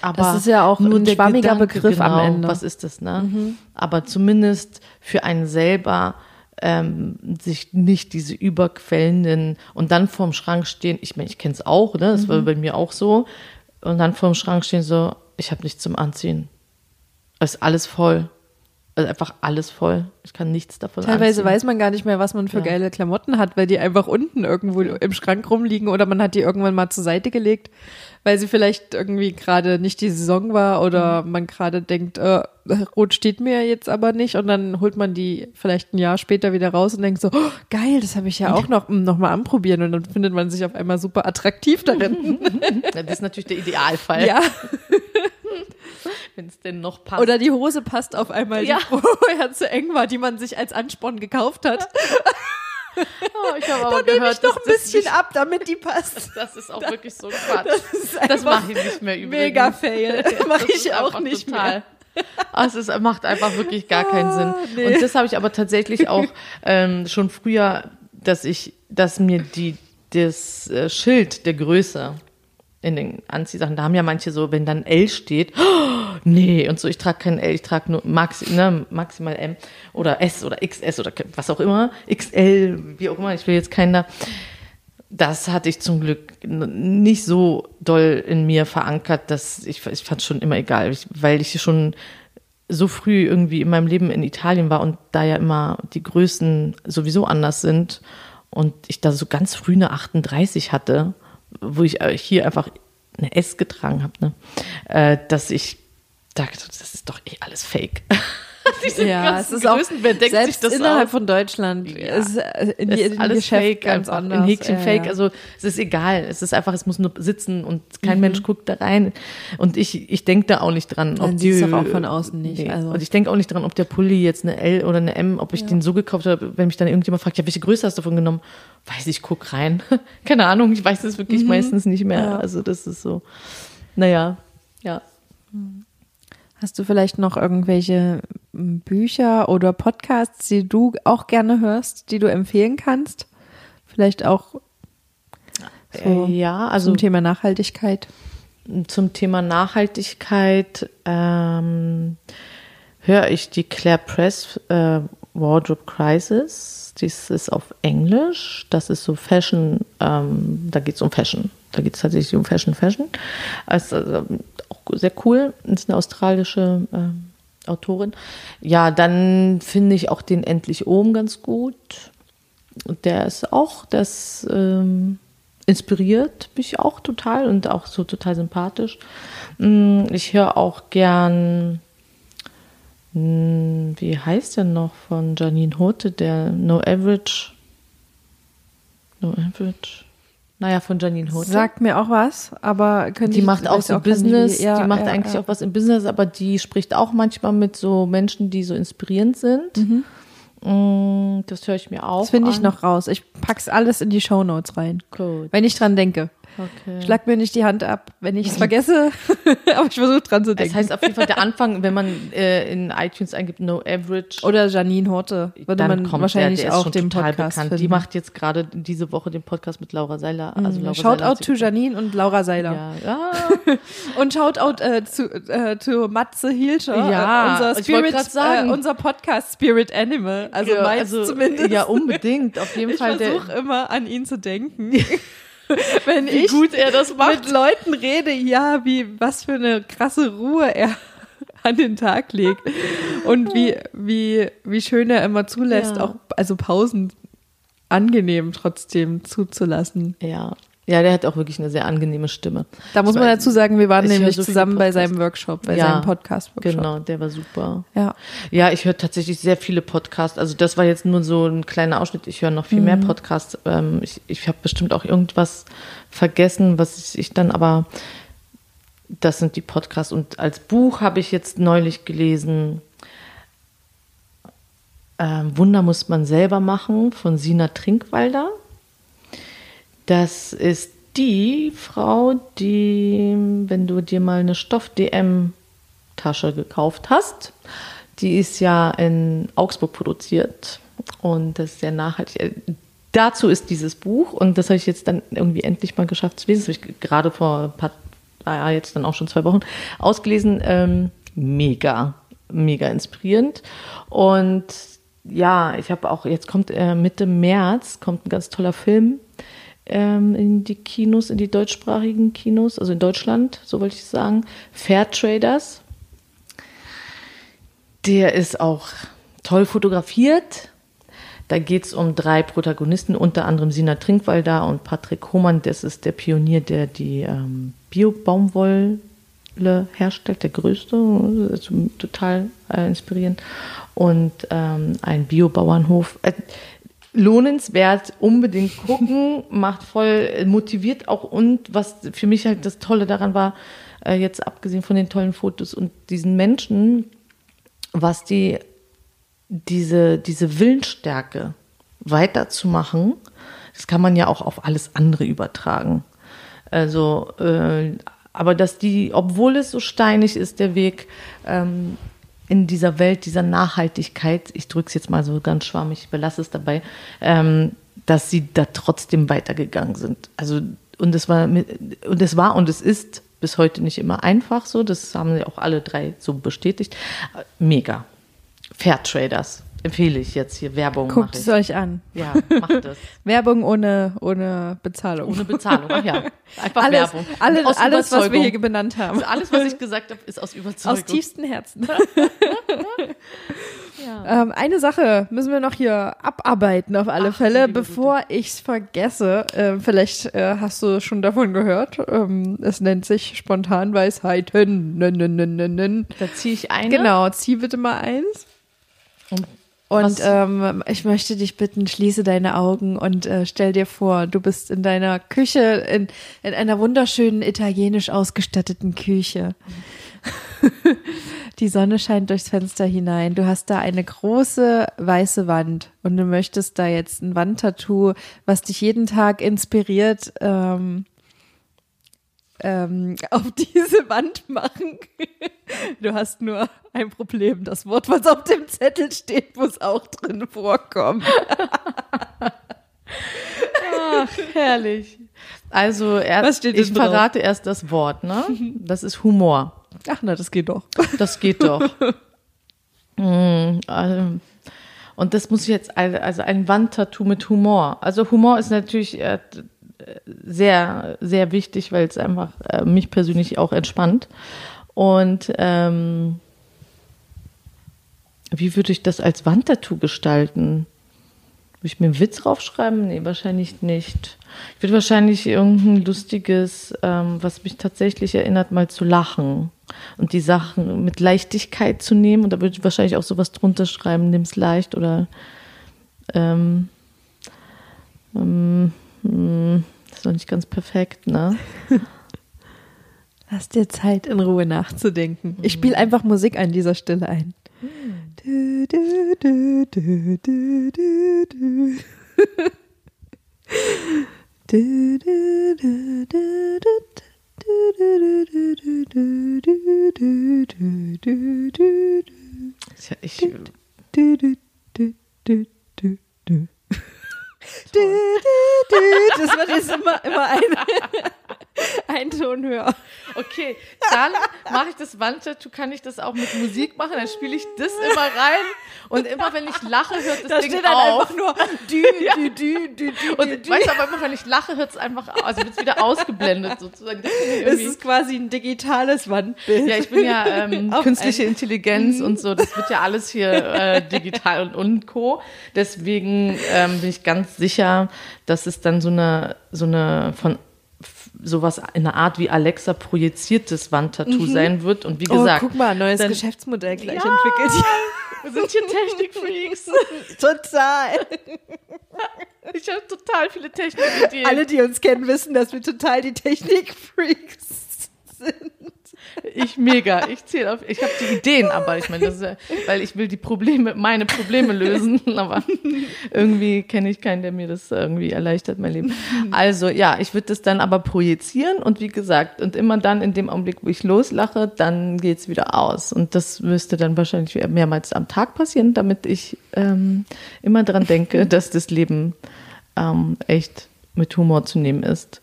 aber
Das ist ja auch ein
der
schwammiger Begriff am
genau,
Ende. Mhm.
Was ist das, ne? Aber zumindest für einen selber ähm, sich nicht diese überquellenden und dann vorm Schrank stehen, ich meine, ich kenne es auch, ne? Das
Mhm.
war bei mir auch so. Und dann vorm Schrank stehen so, ich habe nichts zum Anziehen. Es ist alles voll. Also einfach alles voll. Ich kann nichts davon
Teilweise
anziehen.
weiß man gar nicht mehr, was man für
Ja.
geile Klamotten hat, weil die einfach unten irgendwo im Schrank rumliegen oder man hat die irgendwann mal zur Seite gelegt, weil sie vielleicht irgendwie gerade nicht die Saison war oder
Mhm.
man gerade denkt, äh, rot steht mir jetzt aber nicht und dann holt man die vielleicht ein Jahr später wieder raus und denkt so, oh, geil, das habe ich ja auch noch, noch mal anprobieren und dann findet man sich auf einmal super attraktiv darin.
Das ist natürlich der Idealfall,
ja,
wenn es denn noch passt.
oder die Hose passt auf einmal,
Ja.
die vorher zu eng war, die man sich als Ansporn gekauft hat.
oh, ich habe aber
Dann nehme
gehört,
ich noch
dass
ein bisschen ab, damit die passt.
das ist auch wirklich so Quatsch.
Das
Das mache ich nicht mehr übrigens.
mega fail. Mache ich auch nicht
total.
mehr.
Ah, Es macht einfach wirklich gar keinen Sinn.
Ah, nee.
Und das habe ich aber tatsächlich auch ähm, schon früher, dass ich, dass mir die das äh, Schild der Größe in den Anziehsachen, da haben ja manche so, wenn dann L steht, oh, nee, und so, ich trage kein L, ich trage nur Maxi, ne, maximal M oder S oder XS oder was auch immer, XL, wie auch immer, ich will jetzt keinen da. Das hatte ich zum Glück nicht so doll in mir verankert, dass ich, ich fand es schon immer egal, weil ich schon so früh irgendwie in meinem Leben in Italien war und da ja immer die Größen sowieso anders sind und ich da so ganz früh eine 38 hatte, wo ich äh, hier einfach eine S getragen habe, ne? äh, dass ich dachte, das ist doch eh alles Fake. Diese
Ja, es ist auch
wer denkt
selbst
sich das
innerhalb
aus?
von Deutschland
Ja.
ist äh, in jedem
alles
Geschäft
fake,
ganz
einfach
anders.
in Häkchen
Ja,
fake.
ja.
Also es ist egal. Es ist einfach, es muss nur sitzen und kein
Mhm.
Mensch guckt da rein. Und ich, ich denke da auch nicht dran, ob
Man
die.
auch von außen nicht, also.
Und ich denke auch nicht dran, ob der Pulli jetzt eine L oder eine M, ob ich den so gekauft habe, wenn mich dann irgendjemand fragt, ja, welche Größe hast du davon genommen? Weiß ich, guck rein. Keine Ahnung, ich weiß es wirklich meistens nicht mehr.
Mhm. Ja.
Also das ist so. Naja, ja.
Hast du vielleicht noch irgendwelche m, Bücher oder Podcasts, die du auch gerne hörst, die du empfehlen kannst? Vielleicht auch so
Äh, ja, also
zum Thema Nachhaltigkeit.
zum Thema Nachhaltigkeit ähm, höre ich die Claire Press äh, Wardrobe Crisis. Dies ist auf Englisch. Das ist so Fashion, ähm, da geht es um Fashion. Da geht es tatsächlich um Fashion, Fashion. Also, auch sehr cool. Ist eine australische ähm, Autorin. Ja, dann finde ich auch den Endlich Ohm ganz gut. Der ist auch, das ähm, inspiriert mich auch total und auch so total sympathisch. Mm, Ich höre auch gern, mm, wie heißt der noch von Janine Hote, der No Average. No Average. Naja, von Janine Hote.
Sagt mir auch was, aber könnte
Die
ich-
macht auch so
nicht,
Business,
wie- ja,
die macht
ja,
eigentlich
ja.
auch was im Business, aber die spricht auch manchmal mit so Menschen, die so inspirierend sind. Mm, Das höre ich mir auch.
Mhm. Das finde ich noch raus. Ich pack's alles in die Shownotes rein,
Gut.
wenn ich dran denke.
Okay.
Schlag mir nicht die Hand ab, wenn ich es vergesse, aber ich versuche dran zu
Das
denken.
heißt auf jeden Fall der Anfang, wenn man äh, in iTunes eingibt No Average,
Oder Janine Horte würde
dann
man
kommt
wahrscheinlich
der, der
auch den Podcast
bekannt.
finden.
Die macht jetzt gerade diese Woche den Podcast mit Laura Seiler. Also Laura Seiler
Shoutout
hat
to Janine und Laura Seiler.
Ja, ja.
Und Shoutout äh, zu, äh, zu Matze Hielscher,
Ja,
äh, unser
ich
Spirit,
grad sagen.
Äh, unser Podcast Spirit Animal, also
Ja,
meins zumindest.
Ja, unbedingt. Auf jeden
ich
Fall. Der,
versuche immer an ihn zu denken. Wenn
wie
ich
gut er das macht.
mit Leuten rede, ja, wie was für eine krasse Ruhe er an den Tag legt und wie wie wie schön er immer zulässt,
Ja.
auch also Pausen angenehm trotzdem zuzulassen.
Ja. Ja, der hat auch wirklich eine sehr angenehme Stimme.
Da muss man dazu sagen, wir waren nämlich
so
zusammen bei seinem Workshop, bei
Ja,
seinem Podcast-Workshop.
Genau, der war super.
Ja.
Ja, ich höre tatsächlich sehr viele Podcasts. Also das war jetzt nur so ein kleiner Ausschnitt. Ich höre noch viel
Mhm.
mehr Podcasts. Ähm, ich ich habe bestimmt auch irgendwas vergessen, was ich, ich dann aber, das sind die Podcasts. Und als Buch habe ich jetzt neulich gelesen, ähm, Wunder muss man selber machen von Sina Trinkwalder. Das ist die Frau, die, wenn du dir mal eine Stoff-DM-Tasche gekauft hast, die ist ja in Augsburg produziert und das ist sehr nachhaltig. Äh, Dazu ist dieses Buch und das habe ich jetzt dann irgendwie endlich mal geschafft zu lesen. Das habe ich gerade vor ein paar, naja, jetzt dann auch schon zwei Wochen ausgelesen. Ähm, mega, mega inspirierend. Und ja, ich habe auch, jetzt kommt äh, Mitte März, kommt ein ganz toller Film ähm, in die Kinos, in die deutschsprachigen Kinos, also in Deutschland, so wollte ich sagen. Fair Traders. Der ist auch toll fotografiert. Da geht es um drei Protagonisten, unter anderem Sina Trinkwalder und Patrick Hohmann. Das ist der Pionier, der die ähm, Bio-Baumwolle herstellt, der größte. Ist total äh, inspirierend. Und ähm, ein Bio-Bauernhof. Äh, lohnenswert, unbedingt gucken, macht voll, motiviert auch und was für mich halt das Tolle daran war, äh, jetzt abgesehen von den tollen Fotos und diesen Menschen, was die, diese, diese Willensstärke weiterzumachen, das kann man ja auch auf alles andere übertragen. Also, äh, aber dass die, obwohl es so steinig ist, der Weg, ähm, in dieser Welt dieser Nachhaltigkeit, ich drücke es jetzt mal so ganz schwammig, ich belasse es dabei, ähm, dass sie da trotzdem weitergegangen sind. Also und es war und es war und es ist bis heute nicht immer einfach so. Das haben sie auch alle drei so bestätigt. Mega. Fair Traders empfehle ich jetzt hier Werbung.
Guckt es euch an.
Ja, macht das.
Werbung ohne, ohne Bezahlung.
Ohne Bezahlung. Ach ja, einfach
alles,
Werbung.
Alles,
Aus
alles was wir hier benannt haben.
Also alles, was ich gesagt habe, ist aus Überzeugung.
Aus tiefstem Herzen. ähm, eine Sache müssen wir noch hier abarbeiten auf alle
Ach,
Fälle, bevor ich es vergesse. Ähm, vielleicht äh, hast du schon davon gehört. Ähm, es nennt sich Spontanweisheiten.
Da ziehe ich eine.
Genau, zieh bitte mal eins.
Und
Und ähm, ich möchte dich bitten, schließe deine Augen und äh, stell dir vor, du bist in deiner Küche, in, in einer wunderschönen italienisch ausgestatteten Küche. Die Sonne scheint durchs Fenster hinein. Du hast da eine große weiße Wand und du möchtest da jetzt ein Wandtattoo, was dich jeden Tag inspiriert, ähm, ähm, auf diese Wand machen. Du hast nur ein Problem. Das Wort, was auf dem Zettel steht, muss auch drin vorkommen.
Herrlich. Also erst, ich
denn drauf?
verrate erst das Wort, ne? Das ist Humor.
Ach na, das geht doch.
Das geht doch. Hm, ähm, und das muss ich jetzt, al- also ein Wandtattoo mit Humor. Also Humor ist natürlich äh, sehr, sehr wichtig, weil es einfach äh, mich persönlich auch entspannt. Und ähm, wie würde ich das als Wandtattoo gestalten? Würde ich mir einen Witz draufschreiben? Nee, wahrscheinlich nicht. Ich würde wahrscheinlich irgendein lustiges, ähm, was mich tatsächlich erinnert, mal zu lachen und die Sachen mit Leichtigkeit zu nehmen. Und da würde ich wahrscheinlich auch sowas drunter schreiben, nimm's leicht oder ähm, ähm, ist noch nicht ganz perfekt, ne?
Lass dir Zeit, in Ruhe nachzudenken. Ich spiele einfach Musik an dieser Stelle ein. Du, du, du, du, du, du, du. Ja, du, du,
ich,
Du, du, du. Das wird jetzt immer, immer ein, ein Ton höher.
okay, dann mache ich das Wandtattoo, kann ich das auch mit Musik machen, dann spiele ich das immer rein und immer wenn ich lache, hört das
Da
Ding
steht dann
auf.
einfach nur dü, dü, dü, dü, dü,
und
dü,
weißt du, aber immer wenn ich lache, hört es einfach, also wird es wieder ausgeblendet sozusagen.
Es ist quasi ein digitales Wandbild.
Ja, ich bin ja ähm, künstliche Intelligenz und so. Das wird ja alles hier äh, digital und, und Co. Deswegen ähm, bin ich ganz sicher, dass es dann so eine, so eine von sowas in einer Art wie Alexa projiziertes Wandtattoo sein wird. Und wie gesagt,
oh, guck mal, neues
dann-
Geschäftsmodell gleich
Ja.
entwickelt.
wir sind hier Technikfreaks.
Total.
Ich habe total viele Technikideen.
Alle, die uns kennen, wissen, dass wir total die Technikfreaks sind.
Ich mega. Ich zähle auf. Ich habe die Ideen, aber ich meine, ja, weil ich will die Probleme, meine Probleme lösen. Aber irgendwie kenne ich keinen, der mir das irgendwie erleichtert, mein Leben. Also ja, ich würde das dann aber projizieren und wie gesagt, und immer dann in dem Augenblick, wo ich loslache, dann geht's wieder aus. Und das müsste dann wahrscheinlich mehrmals am Tag passieren, damit ich ähm, immer dran denke, dass das Leben ähm, echt mit Humor zu nehmen ist.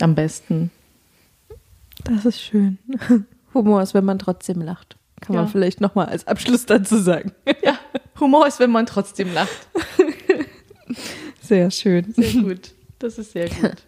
Am besten.
Das ist schön. Humor ist, wenn man trotzdem lacht. Kann
Ja.
man vielleicht nochmal als Abschluss dazu sagen.
Ja, Humor ist, wenn man trotzdem lacht.
Sehr schön.
Sehr gut. Das ist sehr gut.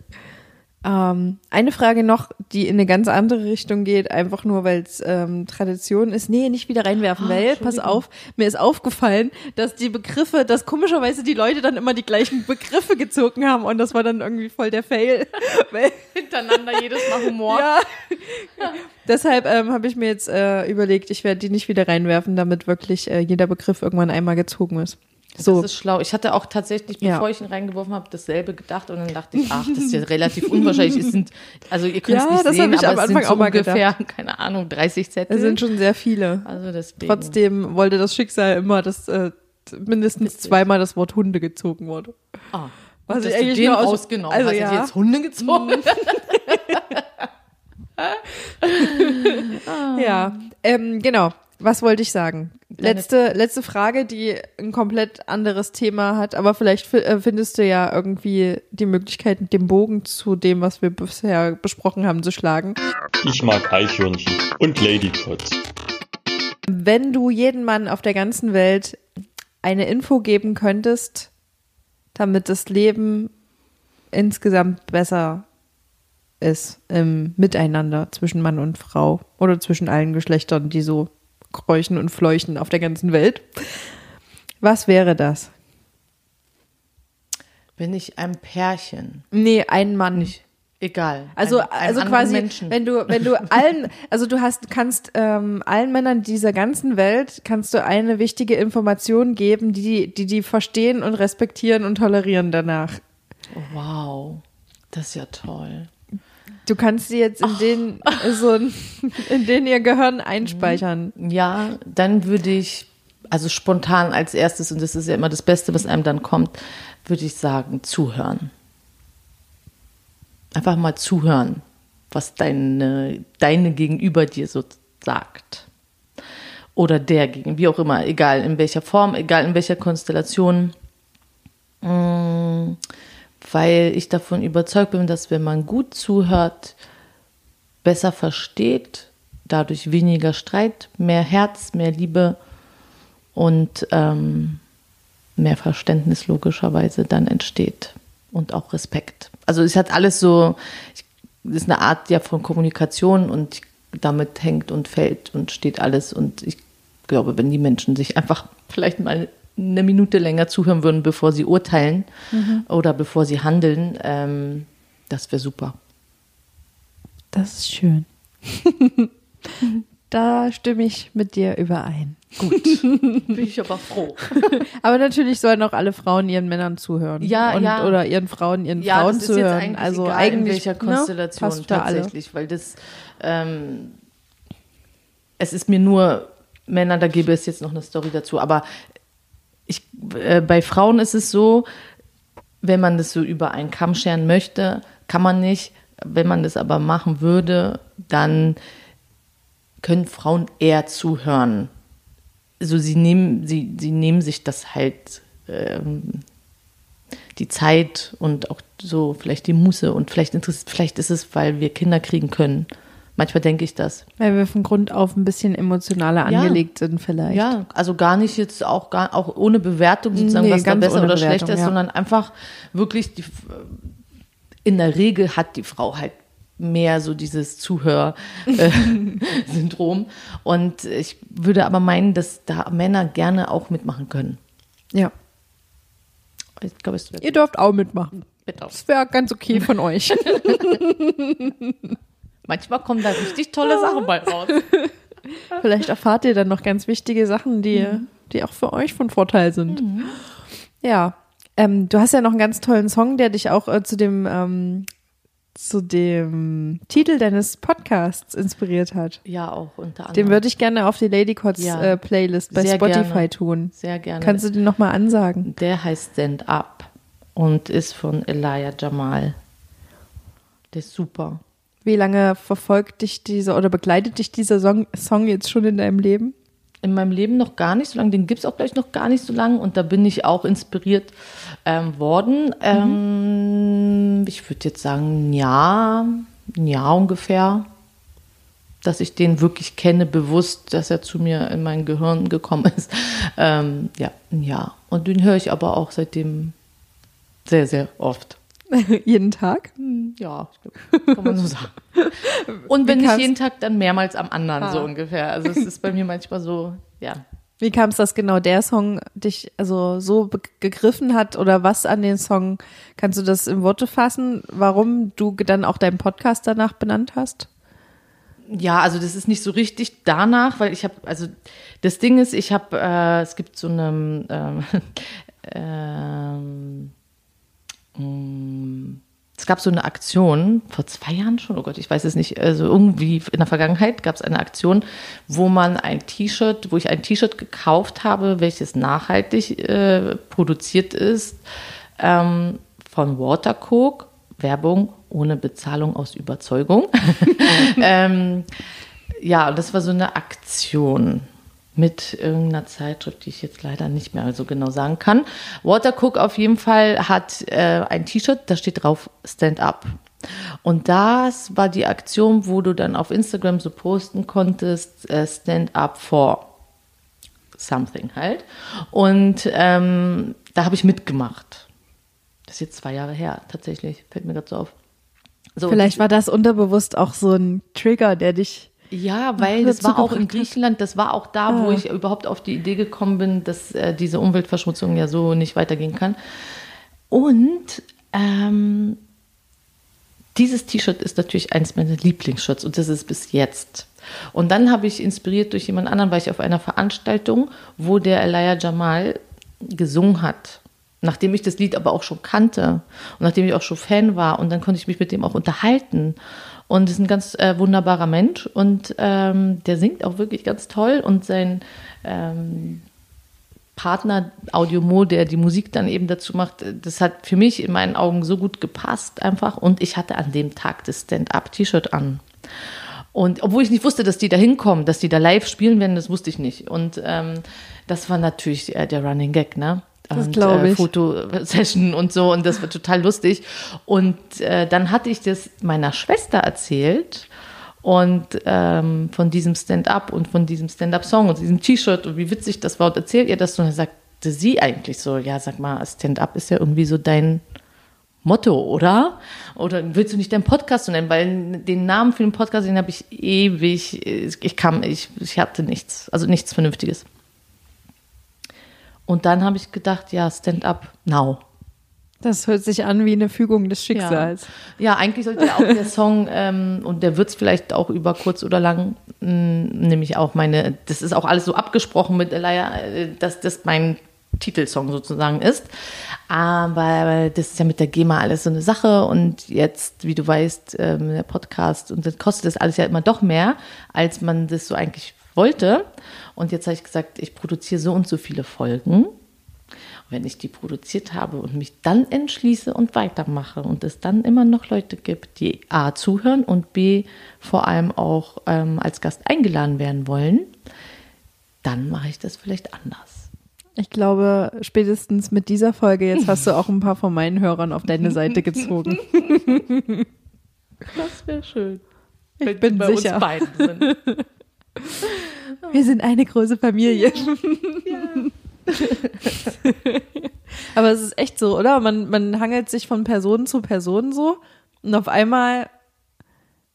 Ähm, eine Frage noch, die in eine ganz andere Richtung geht, einfach nur, weil es ähm, Tradition ist. Nee, nicht wieder reinwerfen,
Ah,
weil, pass auf, mir ist aufgefallen, dass die Begriffe, dass komischerweise die Leute dann immer die gleichen Begriffe gezogen haben und das war dann irgendwie voll der Fail. weil,
Hintereinander jedes Mal Humor.
ja. Deshalb ähm, habe ich mir jetzt äh, überlegt, ich werde die nicht wieder reinwerfen, damit wirklich äh, jeder Begriff irgendwann einmal gezogen ist. So,
Das ist schlau. Ich hatte auch tatsächlich,
Ja.
bevor ich ihn reingeworfen habe, dasselbe gedacht und dann dachte ich, ach, das ist ja relativ unwahrscheinlich. Es sind, also ihr könnt es
Ja,
nicht
das
sehen,
ich
aber
am
es sind
Anfang
so
auch mal
ungefähr, keine Ahnung, 30 Zettel.
es sind schon sehr viele.
also deswegen.
Trotzdem wollte das Schicksal immer, dass äh, mindestens zweimal das Wort Hunde gezogen wurde.
Ah,
Was ich
ich
eigentlich
den
nur aus-
rausgenommen.
also
Hast
ja.
jetzt Hunde gezogen?
Ja, ähm, genau. Was wollte ich sagen? Letzte, letzte Frage, die ein komplett anderes Thema hat, aber vielleicht äh, findest du ja irgendwie die Möglichkeit, den Bogen zu dem, was wir bisher besprochen haben, zu schlagen.
Ich mag Eichhörnchen und Ladypots.
Wenn du jedem Mann auf der ganzen Welt eine Info geben könntest, damit das Leben insgesamt besser ist im Miteinander zwischen Mann und Frau oder zwischen allen Geschlechtern, die so kräuchen und fleuchen auf der ganzen Welt. Was wäre das?
Bin ich ein Pärchen?
Nee, ein Mann.
Nicht. Egal.
Also,
einem
also quasi,
Menschen.
wenn du, wenn du allen, also du hast, kannst ähm, allen Männern dieser ganzen Welt kannst du eine wichtige Information geben, die die, die verstehen und respektieren und tolerieren danach.
Wow, das ist ja toll.
Du kannst sie jetzt in den so ein- in den ihr Gehirn einspeichern.
Ja, dann würde ich, also spontan als erstes, und das ist ja immer das Beste, was einem dann kommt, würde ich sagen, zuhören. Einfach mal zuhören, was deine, deine Gegenüber dir so sagt. Oder der gegen, wie auch immer, egal in welcher Form, egal in welcher Konstellation. Weil ich davon überzeugt bin, dass wenn man gut zuhört, besser versteht, dadurch weniger Streit, mehr Herz, mehr Liebe und ähm, mehr Verständnis logischerweise dann entsteht und auch Respekt. Also es hat alles so, ist eine Art ja von Kommunikation und damit hängt und fällt und steht alles und ich glaube, wenn die Menschen sich einfach vielleicht mal eine Minute länger zuhören würden, bevor sie urteilen oder bevor sie handeln, ähm, das wäre super.
Das ist schön. da stimme ich mit dir überein.
Bin ich aber froh.
Aber natürlich sollen auch alle Frauen ihren Männern zuhören.
Ja,
und,
ja.
Oder ihren Frauen ihren
Ja,
Frauen
das ist jetzt
zuhören.
eigentlich
also
egal,
eigentlich
in welcher Konstellation
ne,
tatsächlich, weil das ähm, es ist mir nur Männer, da gäbe es jetzt noch eine Story dazu, aber ich, äh, bei Frauen ist es so, wenn man das so über einen Kamm scheren möchte, kann man nicht. Wenn man das aber machen würde, dann können Frauen eher zuhören. Also sie nehmen, sie, sie nehmen sich das halt ähm, die Zeit und auch so vielleicht die Muße und vielleicht vielleicht ist es, weil wir Kinder kriegen können. Manchmal denke ich das.
Weil wir von Grund auf ein bisschen emotionaler
Ja.
angelegt sind vielleicht.
Ja, also gar nicht jetzt auch gar auch ohne Bewertung sozusagen,
Nee,
was da besser oder
Bewertung,
schlechter ist,
ja.
sondern einfach wirklich die, in der Regel hat die Frau halt mehr so dieses Zuhör-Syndrom. Und ich würde aber meinen, dass da Männer gerne auch mitmachen können.
ja.
Ich glaube, es
Ihr dürft auch mitmachen.
Bitte.
Das wäre ganz okay von euch.
Manchmal kommen da richtig tolle Sachen bei raus.
Vielleicht erfahrt ihr dann noch ganz wichtige Sachen, die, die auch für euch von Vorteil sind. Ja. Ähm, du hast ja noch einen ganz tollen Song, der dich auch äh, zu dem ähm, zu dem Titel deines Podcasts inspiriert hat.
Ja, auch unter anderem.
Den würde ich gerne auf die Lady Cots
Ja.
äh, Playlist bei Spotify
gerne.
tun.
Sehr gerne.
Kannst du den nochmal ansagen?
Der heißt Stand Up und ist von Elia Jamal. Der ist super.
Wie lange verfolgt dich dieser oder begleitet dich dieser Song, Song jetzt schon in deinem Leben?
In meinem Leben noch gar nicht so lange, den gibt es auch gleich noch gar nicht so lange und da bin ich auch inspiriert ähm, worden. Ähm, ich würde jetzt sagen, ein Jahr ungefähr, dass ich den wirklich kenne, bewusst, dass er zu mir in mein Gehirn gekommen ist. Ähm, ja, Jahr. Und den höre ich aber auch seitdem sehr, sehr oft.
Jeden Tag?
Ja, ich glaub, kann man so sagen. Und wenn nicht jeden Tag, dann mehrmals am anderen,
Ah.
so ungefähr. Also es ist bei mir manchmal so, ja.
Wie kam es, dass genau der Song dich also so gegriffen hat oder was an den Song, kannst du das in Worte fassen, warum du dann auch deinen Podcast danach benannt hast?
Ja, also das ist nicht so richtig danach, weil ich habe, also das Ding ist, ich habe, äh, es gibt so eine, ähm, ähm, mm, es gab so eine Aktion vor zwei Jahren schon, oh Gott, ich weiß es nicht, also irgendwie in der Vergangenheit gab es eine Aktion, wo man ein T-Shirt, wo ich ein T-Shirt gekauft habe, welches nachhaltig äh, produziert ist, ähm, von Watercoke, Werbung ohne Bezahlung aus Überzeugung. ähm, ja, und das war so eine Aktion mit irgendeiner Zeitschrift, die ich jetzt leider nicht mehr so genau sagen kann. Watercook auf jeden Fall hat äh, ein T-Shirt, da steht drauf Stand Up. Und das war die Aktion, wo du dann auf Instagram so posten konntest, äh, Stand Up for something halt. Und ähm, da habe ich mitgemacht. Das ist jetzt zwei Jahre her, tatsächlich. Fällt mir gerade so auf. So,
Vielleicht war das unterbewusst auch so ein Trigger, der dich.
Ja, weil das war auch in. Griechenland, das war auch da, wo
Ah.
ich überhaupt auf die Idee gekommen bin, dass äh, diese Umweltverschmutzung ja so nicht weitergehen kann. Und ähm, dieses T-Shirt ist natürlich eines meiner Lieblingsshirts und das ist bis jetzt. Und dann habe ich inspiriert durch jemand anderen, war ich auf einer Veranstaltung, wo der Elia Jamal gesungen hat. Nachdem ich das Lied aber auch schon kannte und nachdem ich auch schon Fan war und dann konnte ich mich mit dem auch unterhalten. Und ist ein ganz äh, wunderbarer Mensch und ähm, der singt auch wirklich ganz toll und sein ähm, Partner Audiomo, der die Musik dann eben dazu macht, das hat für mich in meinen Augen so gut gepasst einfach und ich hatte an dem Tag das Stand-up-T-Shirt an. Und obwohl ich nicht wusste, dass die da hinkommen, dass die da live spielen werden, das wusste ich nicht. Und ähm, das war natürlich äh, der Running Gag, ne?
Das
Und,
glaub
äh,
ich.
Fotosession und so und das war total lustig. Und äh, dann hatte ich das meiner Schwester erzählt und ähm, von diesem Stand-up und von diesem Stand-up-Song und diesem T-Shirt und wie witzig das war und erzählt ihr das und dann sagte sie eigentlich so, ja sag mal, Stand-up ist ja irgendwie so dein Motto, oder? Oder willst du nicht deinen Podcast so nennen? Weil den Namen für den Podcast, den habe ich ewig, ich kam, ich, ich hatte nichts, also nichts Vernünftiges. Und dann habe ich gedacht, ja, Stand-up now.
Das hört sich an wie eine Fügung des Schicksals.
Ja, eigentlich sollte ja auch der Song, ähm, und der wird es vielleicht auch über kurz oder lang, mh, nämlich auch meine, das ist auch alles so abgesprochen mit Elia, äh, dass das mein Titelsong sozusagen ist. Aber das ist ja mit der GEMA alles so eine Sache und jetzt, wie du weißt, ähm, der Podcast und dann kostet das alles ja immer doch mehr, als man das so eigentlich wollte. Und jetzt habe ich gesagt, ich produziere so und so viele Folgen. Und wenn ich die produziert habe und mich dann entschließe und weitermache und es dann immer noch Leute gibt, die A zuhören und B vor allem auch ähm, als Gast eingeladen werden wollen, dann mache ich das vielleicht anders.
Ich glaube, spätestens mit dieser Folge jetzt hast du auch ein paar von meinen Hörern auf deine Seite gezogen.
Das wäre schön.
Ich bin
bei
sicher.
uns beiden sind.
Wir sind eine große Familie. Aber es ist echt so, oder? Man, man hangelt sich von Person zu Person so und auf einmal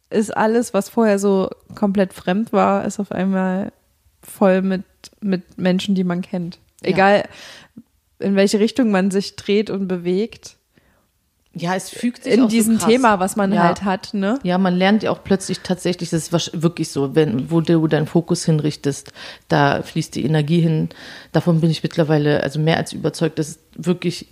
ist alles, was vorher so komplett fremd war, ist auf einmal voll mit, mit Menschen, die man kennt.
Ja.
Egal, in welche Richtung man sich dreht und bewegt.
Ja, es fügt sich
in diesem
so.
Thema, was man
ja.
halt hat, ne?
Ja, man lernt ja auch plötzlich tatsächlich, das ist wirklich so, wenn, wo du deinen Fokus hinrichtest, da fließt die Energie hin. Davon bin ich mittlerweile also mehr als überzeugt, das ist wirklich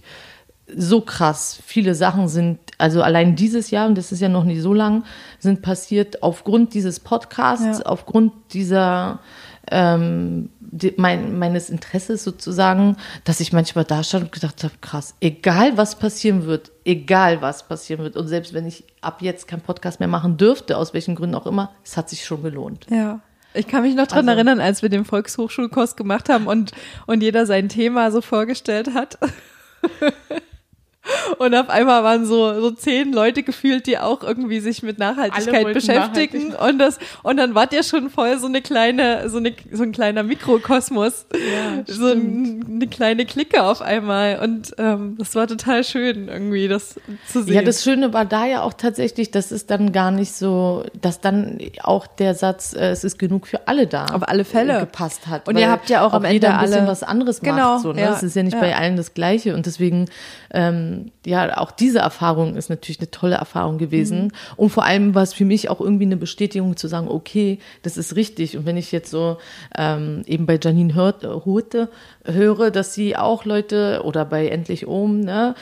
so krass. Viele Sachen sind, also allein dieses Jahr, und das ist ja noch nicht so lang, sind passiert aufgrund dieses Podcasts,
Ja.
aufgrund dieser ähm, die, mein, meines Interesses sozusagen, dass ich manchmal da stand und gedacht habe, krass, egal was passieren wird, egal was passieren wird, und selbst wenn ich ab jetzt keinen Podcast mehr machen dürfte, aus welchen Gründen auch immer, es hat sich schon gelohnt.
Ja. Ich kann mich noch dran
Also-
erinnern, als wir den Volkshochschulkurs gemacht haben und, und jeder sein Thema so vorgestellt hat. Und auf einmal waren so, so zehn Leute gefühlt, die auch irgendwie sich mit Nachhaltigkeit beschäftigen. Und das, und dann wart ihr schon voll so eine kleine, so eine, so ein kleiner Mikrokosmos.
Ja,
so ein, eine kleine Clique auf einmal. Und ähm, das war total schön, irgendwie, das zu sehen.
Ja, das Schöne war da ja auch tatsächlich, dass es dann gar nicht so, dass dann auch der Satz, äh, es ist genug für alle da.
Auf alle Fälle.
äh, Gepasst hat.
Und ihr habt ja auch am Ende
ein bisschen
alle-
was anderes
Genau,
macht. So, ne?
ja,
Es ist ja nicht
ja.
bei allen das Gleiche. Und deswegen, ähm, ja, auch diese Erfahrung ist natürlich eine tolle Erfahrung gewesen.
Mhm.
Und vor allem war es für mich auch irgendwie eine Bestätigung zu sagen, okay, das ist richtig. Und wenn ich jetzt so ähm, eben bei Janine Hurt, Hurte höre, dass sie auch Leute oder bei Endlich Ohm, ne,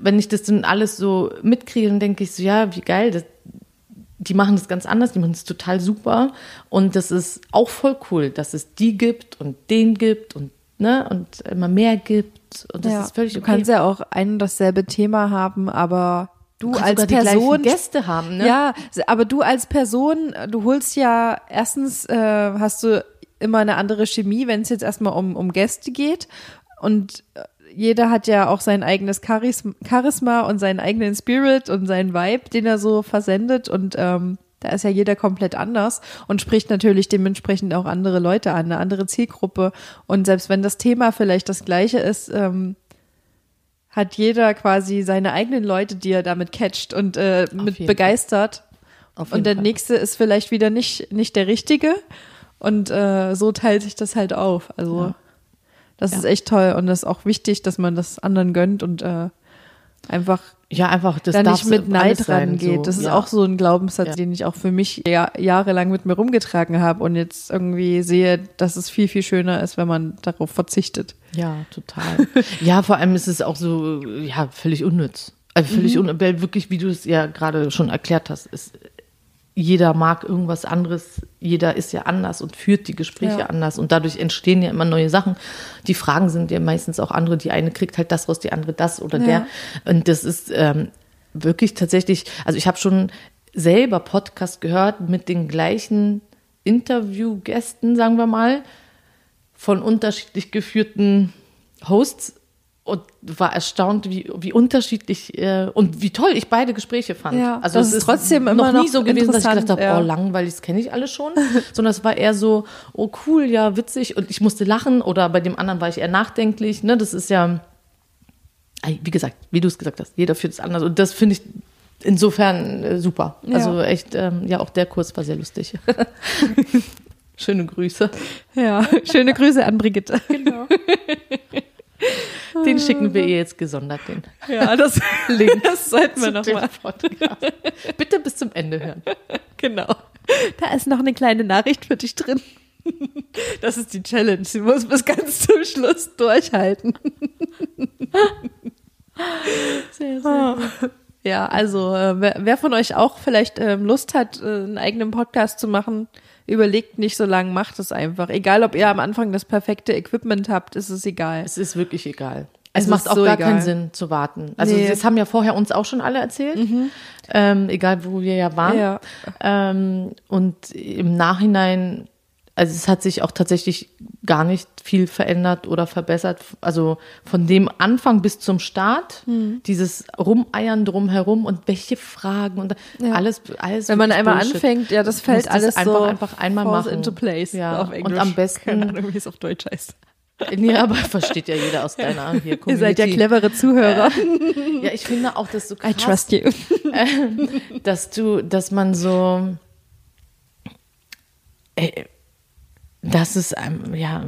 wenn ich das dann alles so mitkriege, dann denke ich so, ja, wie geil, das, die machen das ganz anders, die machen das total super. Und das ist auch voll cool, dass es die gibt und den gibt und, ne, und immer mehr gibt. Und das
ja,
ist völlig
du
okay.
kannst ja auch ein und dasselbe Thema haben, aber du, als Person
Gäste haben, ne?
Ja, aber du als Person, du holst ja erstens äh, hast du immer eine andere Chemie, wenn es jetzt erstmal um, um Gäste geht. Und äh, jeder hat ja auch sein eigenes Charisma, Charisma und seinen eigenen Spirit und seinen Vibe, den er so versendet. Und ähm, da ist ja jeder komplett anders und spricht natürlich dementsprechend auch andere Leute an, eine andere Zielgruppe. Und selbst wenn das Thema vielleicht das gleiche ist, ähm, hat jeder quasi seine eigenen Leute, die er damit catcht und äh, mit begeistert. Und der
Fall.
nächste ist vielleicht wieder nicht, nicht der richtige. Und äh, so teilt sich das halt auf. Also
Ja.
das
Ja.
ist echt toll und das ist auch wichtig, dass man das anderen gönnt und äh, einfach
Ja, einfach, das
da nicht mit Neid rangeht.
so.
Das ist
ja.
auch so ein Glaubenssatz,
Ja.
den ich auch für mich ja, jahrelang mit mir rumgetragen habe und jetzt irgendwie sehe, dass es viel, viel schöner ist, wenn man darauf verzichtet.
Ja, total. ja, vor allem ist es auch so, ja, völlig unnütz. Also völlig
Mhm.
weil wirklich, wie du es ja gerade schon erklärt hast, ist, jeder mag irgendwas anderes, jeder ist ja anders und führt die Gespräche
Ja.
anders und dadurch entstehen ja immer neue Sachen. Die Fragen sind ja meistens auch andere. Die eine kriegt halt das raus, die andere das oder
Ja.
der. Und das ist ähm, wirklich tatsächlich, also ich habe schon selber Podcast gehört mit den gleichen Interviewgästen, sagen wir mal, von unterschiedlich geführten Hosts und war erstaunt, wie, wie unterschiedlich äh, und wie toll ich beide Gespräche fand.
Ja,
also
das
es
ist trotzdem immer
noch nie
noch
so gewesen, dass ich gedacht habe,
ja.
oh langweilig, das kenne ich alle schon, sondern es war eher so, oh cool, ja witzig und ich musste lachen oder bei dem anderen war ich eher nachdenklich. Ne, das ist ja, wie gesagt, wie du es gesagt hast, jeder fühlt es anders und das finde ich insofern äh, super.
Ja.
Also echt, ähm, ja auch der Kurs war sehr lustig. Schöne Grüße.
Ja, schöne Grüße an Brigitte.
Genau. Den schicken wir ihr jetzt gesondert, den
Ja, das,
Link.
das sollten wir nochmal.
Bitte bis zum Ende hören.
Genau. Da ist noch eine kleine Nachricht für dich drin. Das ist die Challenge. Sie muss bis ganz zum Schluss durchhalten.
Sehr, sehr
Ja, also äh, wer, wer von euch auch vielleicht ähm, Lust hat, äh, einen eigenen Podcast zu machen, überlegt nicht so lange, macht es einfach. Egal, ob ihr am Anfang das perfekte Equipment habt, ist es egal.
Es ist wirklich egal.
Es
Es, macht auch
so
gar
egal.
keinen Sinn zu warten. Also
Nee.
das haben ja vorher uns auch schon alle erzählt, ähm, egal wo wir ja waren.
Ja.
Ähm, und im Nachhinein, also es hat sich auch tatsächlich gar nicht viel verändert oder verbessert. Also von dem Anfang bis zum Start,
Hm.
dieses Rumeiern drumherum und welche Fragen und
Ja.
alles, alles.
Wenn man einmal
Bullshit.
anfängt, ja, das fällt
musst das
alles
einfach,
so
einfach einmal machen.
into place
Ja.
auf Englisch.
Und am besten
Keine Ahnung, wie es auf Deutsch heißt.
Nee, aber versteht ja jeder aus deiner hier
Ihr seid ja
Community.
clevere Zuhörer.
Ja, ich finde auch, dass so
I
krass,
trust you.
dass du, dass man so, äh, Das ist, ähm, ja,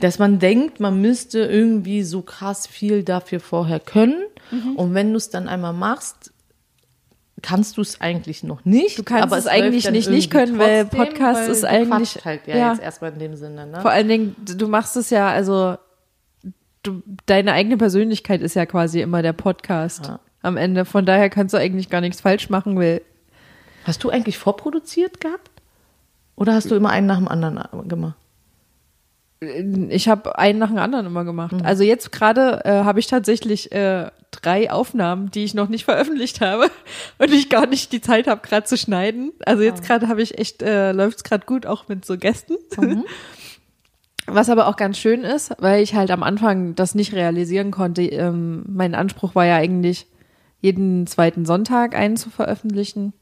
dass man denkt, man müsste irgendwie so krass viel dafür vorher können.
Mhm.
Und wenn du es dann einmal machst, kannst du es eigentlich noch nicht.
Du kannst
aber
es
läuft
eigentlich nicht nicht können, weil
trotzdem,
Podcast
weil
ist eigentlich-
halt ja,
ja.
jetzt erstmal in dem Sinne, ne?
Vor allen Dingen, du machst es ja, also du, deine eigene Persönlichkeit ist ja quasi immer der Podcast
Ja.
am Ende. Von daher kannst du eigentlich gar nichts falsch machen, weil
Hast du eigentlich vorproduziert gehabt? Oder hast du immer einen nach dem anderen äh, gemacht?
ich habe einen nach dem anderen immer gemacht.
Mhm.
Also jetzt gerade äh, habe ich tatsächlich äh, drei Aufnahmen, die ich noch nicht veröffentlicht habe und ich gar nicht die Zeit habe, gerade zu schneiden. Also jetzt
Ah.
gerade habe ich echt, äh, läuft es gerade gut, auch mit so Gästen.
Mhm.
Was aber auch ganz schön ist, weil ich halt am Anfang das nicht realisieren konnte. Ähm, mein Anspruch war ja eigentlich, jeden zweiten Sonntag einen zu veröffentlichen.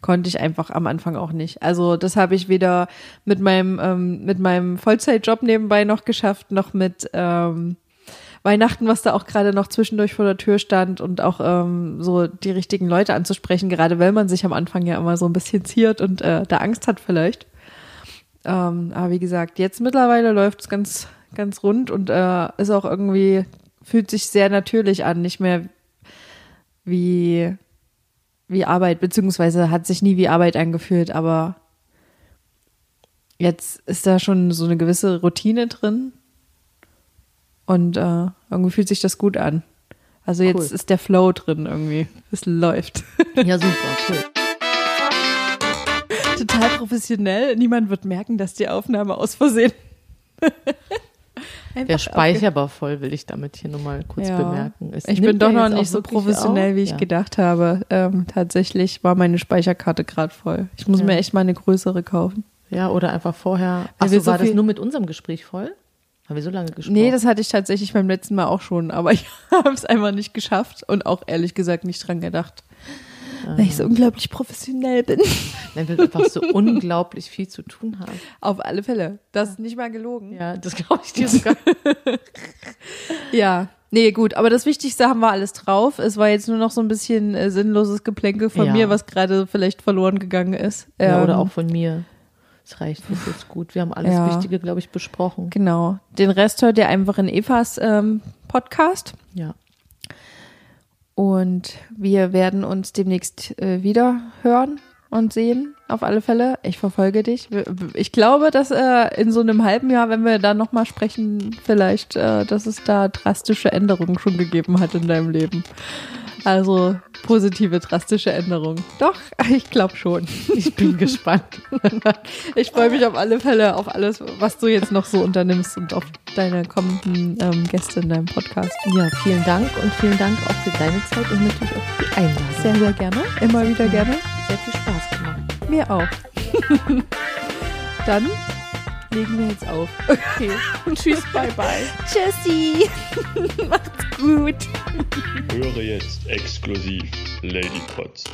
Konnte ich einfach am Anfang auch nicht. Also das habe ich weder mit meinem, ähm, mit meinem Vollzeitjob nebenbei noch geschafft, noch mit ähm, Weihnachten, was da auch gerade noch zwischendurch vor der Tür stand und auch ähm, so die richtigen Leute anzusprechen, gerade weil man sich am Anfang ja immer so ein bisschen ziert und äh, da Angst hat vielleicht. Ähm, aber wie gesagt, jetzt mittlerweile läuft es ganz, ganz rund und äh, ist auch irgendwie, fühlt sich sehr natürlich an, nicht mehr wie, wie Arbeit, beziehungsweise hat sich nie wie Arbeit angefühlt, aber jetzt ist da schon so eine gewisse Routine drin und äh, irgendwie fühlt sich das gut an. Also jetzt
Cool.
ist der Flow drin irgendwie. Es läuft.
Ja, super, cool.
Total professionell. Niemand wird merken, dass die Aufnahme aus Versehen.
Der Speicher war voll, will ich damit hier nochmal kurz
Ja.
bemerken. Es
Ich bin doch noch nicht so professionell,
auf.
wie ich
ja.
gedacht habe. Ähm, tatsächlich war meine Speicherkarte gerade voll. Ich muss
Ja.
mir echt mal eine größere kaufen.
Ja, oder einfach vorher. Achso,
wir so
war das
viel-
nur mit unserem Gespräch voll? Haben wir so lange gesprochen?
Nee, das hatte ich tatsächlich beim letzten Mal auch schon, aber ich habe es einfach nicht geschafft und auch ehrlich gesagt nicht dran gedacht. Weil ich so unglaublich professionell bin.
Weil wir einfach so unglaublich viel zu tun haben.
Auf alle Fälle. Das ist nicht mal gelogen.
Ja, das glaube ich dir sogar.
Ja. Nee, gut, aber das Wichtigste haben wir alles drauf. Es war jetzt nur noch so ein bisschen äh, sinnloses Geplänkel von
Ja.
mir, was gerade vielleicht verloren gegangen ist.
ja, oder
Ähm,
auch von mir. Es reicht, das ist jetzt gut. Wir haben alles
Ja.
Wichtige, glaube ich, besprochen.
Genau. Den Rest hört ihr einfach in Evas ähm, Podcast.
Ja.
Und wir werden uns demnächst äh, wieder hören und sehen, auf alle Fälle. Ich verfolge dich. Ich glaube, dass äh, in so einem halben Jahr, wenn wir da nochmal sprechen, vielleicht, äh, dass es da drastische Änderungen schon gegeben hat in deinem Leben. Also positive, drastische Änderungen. Doch, ich glaube schon.
Ich bin gespannt.
Ich freue mich auf alle Fälle auf alles, was du jetzt noch so unternimmst und auf deine kommenden ähm, Gäste in deinem Podcast.
Ja, vielen Dank und vielen Dank auch für deine Zeit und natürlich auch für die Einladung.
Sehr, sehr gerne. Immer wieder gerne.
Sehr viel Spaß gemacht.
Mir auch. Dann legen wir jetzt auf.
Okay. Tschüss, bye bye.
Tschüssi. Macht's gut.
Höre jetzt exklusiv Lady Potts.